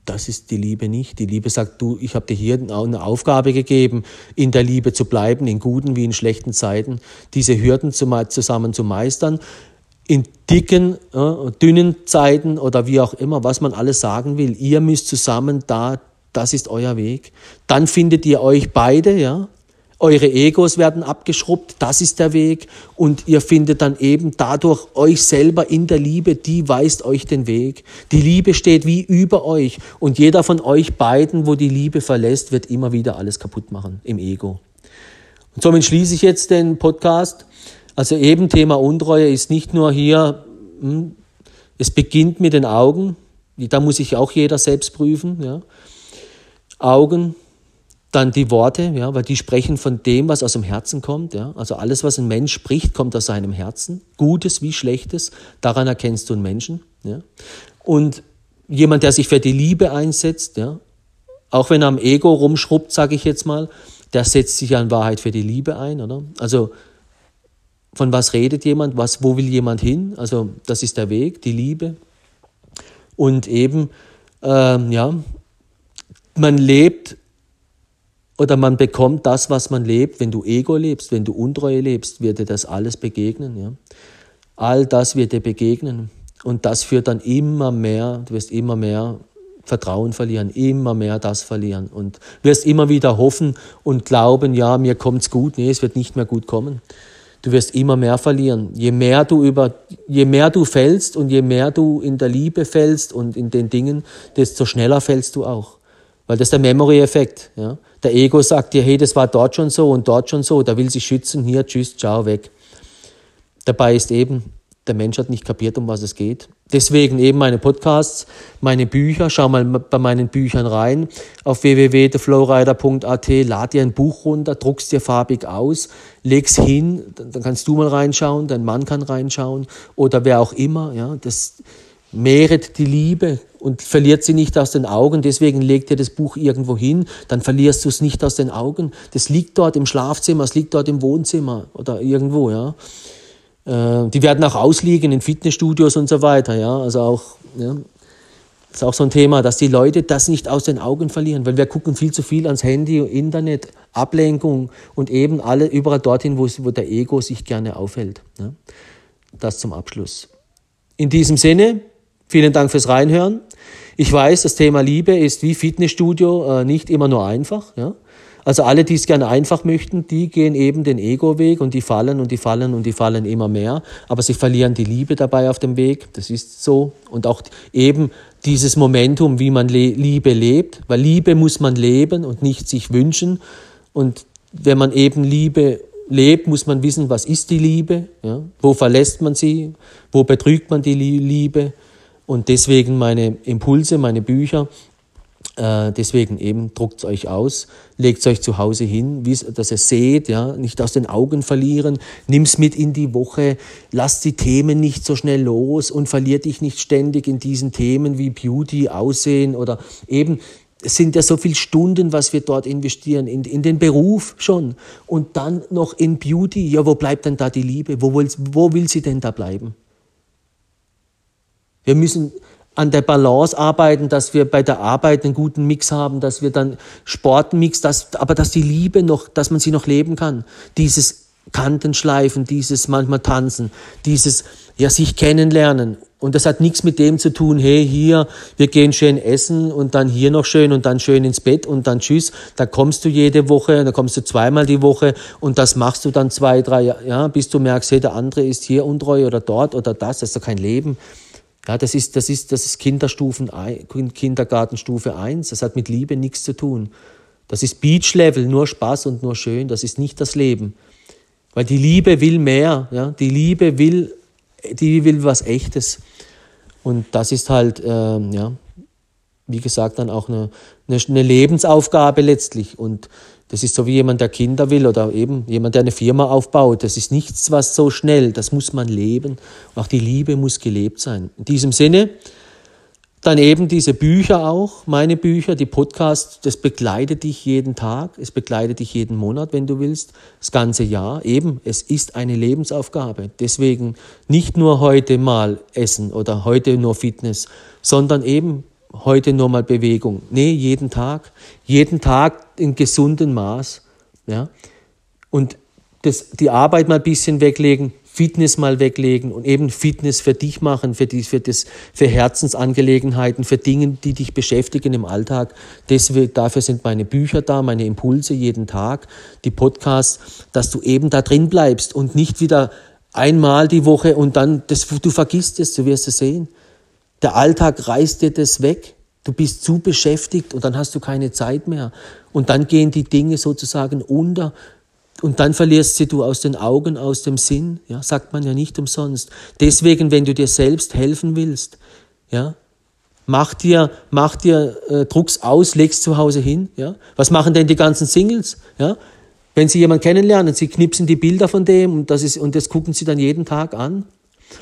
[SPEAKER 1] das ist die Liebe nicht. Die Liebe sagt, du, ich habe dir hier eine Aufgabe gegeben, in der Liebe zu bleiben, in guten wie in schlechten Zeiten, diese Hürden zusammen zu meistern, in dicken, äh, dünnen Zeiten oder wie auch immer, was man alles sagen will. Ihr müsst zusammen da, das ist euer Weg. Dann findet ihr euch beide, ja, eure Egos werden abgeschrubbt, das ist der Weg. Und ihr findet dann eben dadurch euch selber in der Liebe, die weist euch den Weg. Die Liebe steht wie über euch. Und jeder von euch beiden, wo die Liebe verlässt, wird immer wieder alles kaputt machen im Ego. Und somit schließe ich jetzt den Podcast. Also eben Thema Untreue ist nicht nur hier, hm, es beginnt mit den Augen. Da muss sich auch jeder selbst prüfen. Ja. Augen, dann die Worte, ja, weil die sprechen von dem, was aus dem Herzen kommt. Ja. Also alles, was ein Mensch spricht, kommt aus seinem Herzen. Gutes wie Schlechtes, daran erkennst du einen Menschen. Ja. Und jemand, der sich für die Liebe einsetzt, ja, auch wenn er am Ego rumschrubbt, sage ich jetzt mal, der setzt sich ja in Wahrheit für die Liebe ein, oder? Also von was redet jemand, was, wo will jemand hin? Also das ist der Weg, die Liebe. Und eben, ähm, ja, man lebt oder man bekommt das, was man lebt. Wenn du Ego lebst, wenn du Untreue lebst, wird dir das alles begegnen. Ja? All das wird dir begegnen. Und das führt dann immer mehr, du wirst immer mehr Vertrauen verlieren, immer mehr das verlieren und wirst immer wieder hoffen und glauben, ja, mir kommt's gut. Nee, es wird nicht mehr gut kommen. Du wirst immer mehr verlieren. Je mehr du über, je mehr du fällst und je mehr du in der Liebe fällst und in den Dingen, desto schneller fällst du auch. Weil das ist der Memory-Effekt. Ja? Der Ego sagt dir, hey, das war dort schon so und dort schon so, da will sich schützen, hier, tschüss, ciao, weg. Dabei ist eben, der Mensch hat nicht kapiert, um was es geht. Deswegen eben meine Podcasts, meine Bücher. Schau mal bei meinen Büchern rein auf www.theflowrider.at. Lad dir ein Buch runter, druckst dir farbig aus, leg's hin, dann kannst du mal reinschauen, dein Mann kann reinschauen oder wer auch immer. Ja, das mehret die Liebe, und verliert sie nicht aus den Augen. Deswegen legt ihr das Buch irgendwo hin, dann verlierst du es nicht aus den Augen. Das liegt dort im Schlafzimmer, es liegt dort im Wohnzimmer oder irgendwo, ja. Äh, die werden auch ausliegen in Fitnessstudios und so weiter, ja. Also auch, ja. Das ist auch so ein Thema, dass die Leute das nicht aus den Augen verlieren, weil wir gucken viel zu viel ans Handy, Internet, Ablenkung und eben alle überall dorthin, wo, wo der Ego sich gerne aufhält. Ja. Das zum Abschluss. In diesem Sinne, vielen Dank fürs Reinhören. Ich weiß, das Thema Liebe ist wie Fitnessstudio äh, nicht immer nur einfach. Ja? Also alle, die es gerne einfach möchten, die gehen eben den Ego-Weg und die fallen und die fallen und die fallen immer mehr. Aber sie verlieren die Liebe dabei auf dem Weg. Das ist so. Und auch eben dieses Momentum, wie man Liebe lebt. Weil Liebe muss man leben und nicht sich wünschen. Und wenn man eben Liebe lebt, muss man wissen, was ist die Liebe? Ja? Wo verlässt man sie? Wo betrügt man die Liebe? Und deswegen meine Impulse, meine Bücher, äh, deswegen eben druckt es euch aus, legt es euch zu Hause hin, dass ihr seht, ja, nicht aus den Augen verlieren, nimm es mit in die Woche, lass die Themen nicht so schnell los und verlier dich nicht ständig in diesen Themen wie Beauty, Aussehen oder eben es sind ja so viele Stunden, was wir dort investieren, in, in den Beruf schon. Und dann noch in Beauty. Ja, wo bleibt denn da die Liebe? Wo wo will sie denn da bleiben? Wir müssen an der Balance arbeiten, dass wir bei der Arbeit einen guten Mix haben, dass wir dann Sportmix, dass, aber dass die Liebe noch, dass man sie noch leben kann. Dieses Kantenschleifen, dieses manchmal tanzen, dieses ja sich kennenlernen. Und das hat nichts mit dem zu tun, hey, hier, wir gehen schön essen und dann hier noch schön und dann schön ins Bett und dann tschüss. Da kommst du jede Woche, da kommst du zweimal die Woche und das machst du dann zwei, drei, ja, bis du merkst, hey, der andere ist hier untreu oder dort oder das, das ist doch kein Leben. Ja, das ist, das ist, das ist Kinderstufen, Kindergartenstufe 1. Das hat mit Liebe nichts zu tun. Das ist Beach-Level, nur Spaß und nur schön. Das ist nicht das Leben. Weil die Liebe will mehr. Ja? Die Liebe will, die will was Echtes. Und das ist halt, ähm, ja, wie gesagt, dann auch eine, eine, eine Lebensaufgabe letztlich. Und das ist so wie jemand, der Kinder will oder eben jemand, der eine Firma aufbaut. Das ist nichts, was so schnell, das muss man leben. auch die Liebe muss gelebt sein. In diesem Sinne, dann eben diese Bücher auch, meine Bücher, die Podcasts, das begleitet dich jeden Tag, es begleitet dich jeden Monat, wenn du willst, das ganze Jahr. Eben, es ist eine Lebensaufgabe. Deswegen nicht nur heute mal Essen oder heute nur Fitness, sondern eben heute nur mal Bewegung. Nee, jeden Tag. Jeden Tag in gesundem Maß. Ja? Und das, die Arbeit mal ein bisschen weglegen, Fitness mal weglegen und eben Fitness für dich machen, für, die, für, das, für Herzensangelegenheiten, für Dinge, die dich beschäftigen im Alltag. Deswegen, dafür sind meine Bücher da, meine Impulse jeden Tag, die Podcasts, dass du eben da drin bleibst und nicht wieder einmal die Woche und dann, das, du vergisst es, du wirst es sehen. Der Alltag reißt dir das weg. Du bist zu beschäftigt und dann hast du keine Zeit mehr. Und dann gehen die Dinge sozusagen unter und dann verlierst sie du aus den Augen, aus dem Sinn. Ja, sagt man ja nicht umsonst. Deswegen, wenn du dir selbst helfen willst, ja, mach dir, mach dir, äh, druck's aus, leg's zu Hause hin. Ja, was machen denn die ganzen Singles? Ja, wenn sie jemanden kennenlernen, sie knipsen die Bilder von dem und das ist und das gucken sie dann jeden Tag an.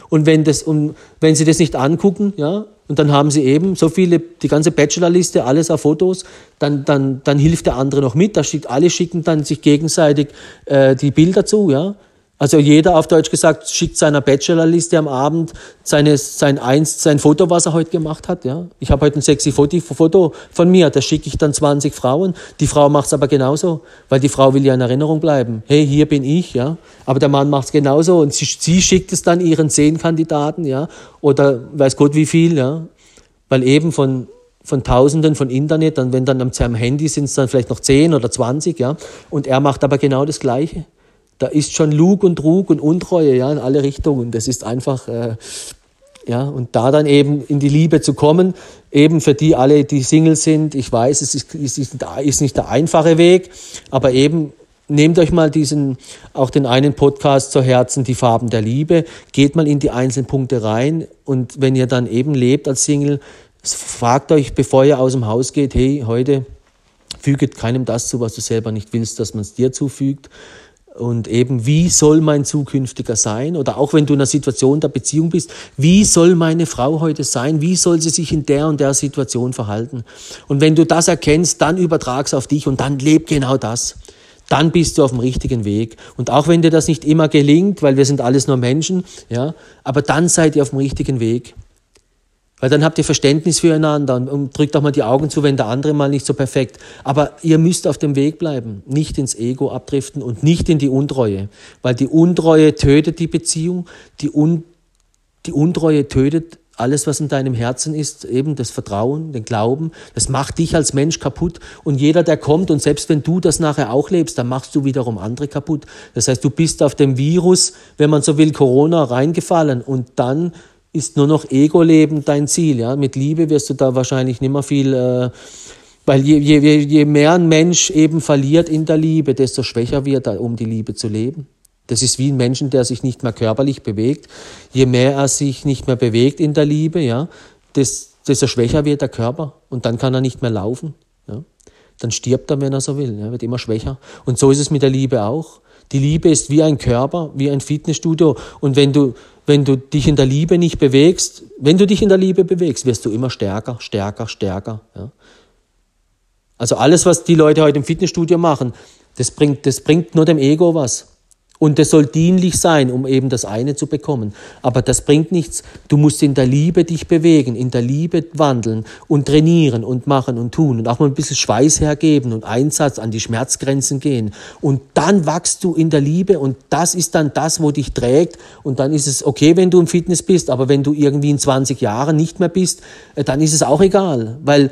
[SPEAKER 1] Und wenn, das, und wenn Sie das nicht angucken, ja, und dann haben Sie eben so viele, die ganze Bachelorliste, alles auf Fotos, dann, dann, dann hilft der andere noch mit. Da schickt, alle schicken dann sich gegenseitig äh, die Bilder zu, ja. Also jeder auf Deutsch gesagt schickt seiner Bachelorliste am Abend seine, sein eins, sein Foto, was er heute gemacht hat. Ja, ich habe heute ein sexy Foto von mir, das schicke ich dann 20 Frauen. Die Frau macht es aber genauso, weil die Frau will ja in Erinnerung bleiben. Hey, hier bin ich, ja. Aber der Mann macht es genauso und sie, sie schickt es dann ihren zehn Kandidaten, ja, oder weiß Gott wie viel, ja, weil eben von von Tausenden von Internet, dann wenn dann am, Handy sind es dann vielleicht noch zehn oder zwanzig, ja, und er macht aber genau das Gleiche. Da ist schon Lug und Trug und Untreue, ja, in alle Richtungen. Das ist einfach, äh, ja, und da dann eben in die Liebe zu kommen, eben für die alle, die Single sind. Ich weiß, es ist, es ist nicht der einfache Weg, aber eben nehmt euch mal diesen, auch den einen Podcast zu Herzen, die Farben der Liebe, geht mal in die einzelnen Punkte rein und wenn ihr dann eben lebt als Single, fragt euch, bevor ihr aus dem Haus geht, hey, heute füget keinem das zu, was du selber nicht willst, dass man es dir zufügt und eben, wie soll mein zukünftiger sein? Oder auch wenn du in einer Situation der Beziehung bist, wie soll meine Frau heute sein? Wie soll sie sich in der und der Situation verhalten? Und wenn du das erkennst, dann übertragst auf dich und dann leb genau das. Dann bist du auf dem richtigen Weg. Und auch wenn dir das nicht immer gelingt, weil wir sind alles nur Menschen, ja, aber dann seid ihr auf dem richtigen Weg. Weil dann habt ihr Verständnis füreinander und drückt auch mal die Augen zu, wenn der andere mal nicht so perfekt. Aber ihr müsst auf dem Weg bleiben, nicht ins Ego abdriften und nicht in die Untreue. Weil die Untreue tötet die Beziehung, die, Un die Untreue tötet alles, was in deinem Herzen ist, eben das Vertrauen, den Glauben, das macht dich als Mensch kaputt. Und jeder, der kommt, und selbst wenn du das nachher auch lebst, dann machst du wiederum andere kaputt. Das heißt, du bist auf dem Virus, wenn man so will, Corona reingefallen und dann ist nur noch Ego-Leben dein Ziel. Ja? Mit Liebe wirst du da wahrscheinlich nicht mehr viel, äh, weil je, je, je mehr ein Mensch eben verliert in der Liebe, desto schwächer wird er, um die Liebe zu leben. Das ist wie ein Menschen, der sich nicht mehr körperlich bewegt. Je mehr er sich nicht mehr bewegt in der Liebe, ja, desto schwächer wird der Körper und dann kann er nicht mehr laufen. Ja. Dann stirbt er, wenn er so will, ja, wird immer schwächer. Und so ist es mit der Liebe auch. Die Liebe ist wie ein Körper, wie ein Fitnessstudio. Und wenn du, wenn du dich in der Liebe nicht bewegst, wenn du dich in der Liebe bewegst, wirst du immer stärker, stärker, stärker. Ja. Also alles, was die Leute heute im Fitnessstudio machen, das bringt, das bringt nur dem Ego was. Und das soll dienlich sein, um eben das eine zu bekommen. Aber das bringt nichts. Du musst in der Liebe dich bewegen, in der Liebe wandeln und trainieren und machen und tun und auch mal ein bisschen Schweiß hergeben und Einsatz an die Schmerzgrenzen gehen. Und dann wachst du in der Liebe und das ist dann das, wo dich trägt. Und dann ist es okay, wenn du im Fitness bist, aber wenn du irgendwie in 20 Jahren nicht mehr bist, äh, dann ist es auch egal, weil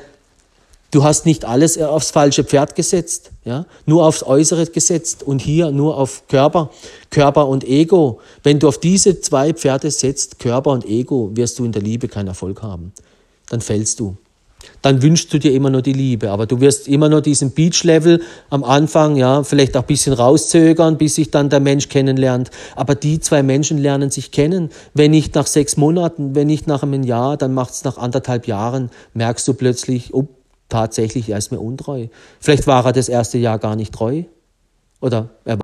[SPEAKER 1] Du hast nicht alles aufs falsche Pferd gesetzt, ja? nur aufs Äußere gesetzt und hier nur auf Körper, Körper und Ego. Wenn du auf diese zwei Pferde setzt, Körper und Ego, wirst du in der Liebe keinen Erfolg haben. Dann fällst du. Dann wünschst du dir immer nur die Liebe, aber du wirst immer nur diesen Beach-Level am Anfang, ja, vielleicht auch ein bisschen rauszögern, bis sich dann der Mensch kennenlernt. Aber die zwei Menschen lernen sich kennen. Wenn nicht nach sechs Monaten, wenn nicht nach einem Jahr, dann macht es nach anderthalb Jahren, merkst du plötzlich, oh, tatsächlich, er ist mir untreu. Vielleicht war er das erste Jahr gar nicht treu. Oder er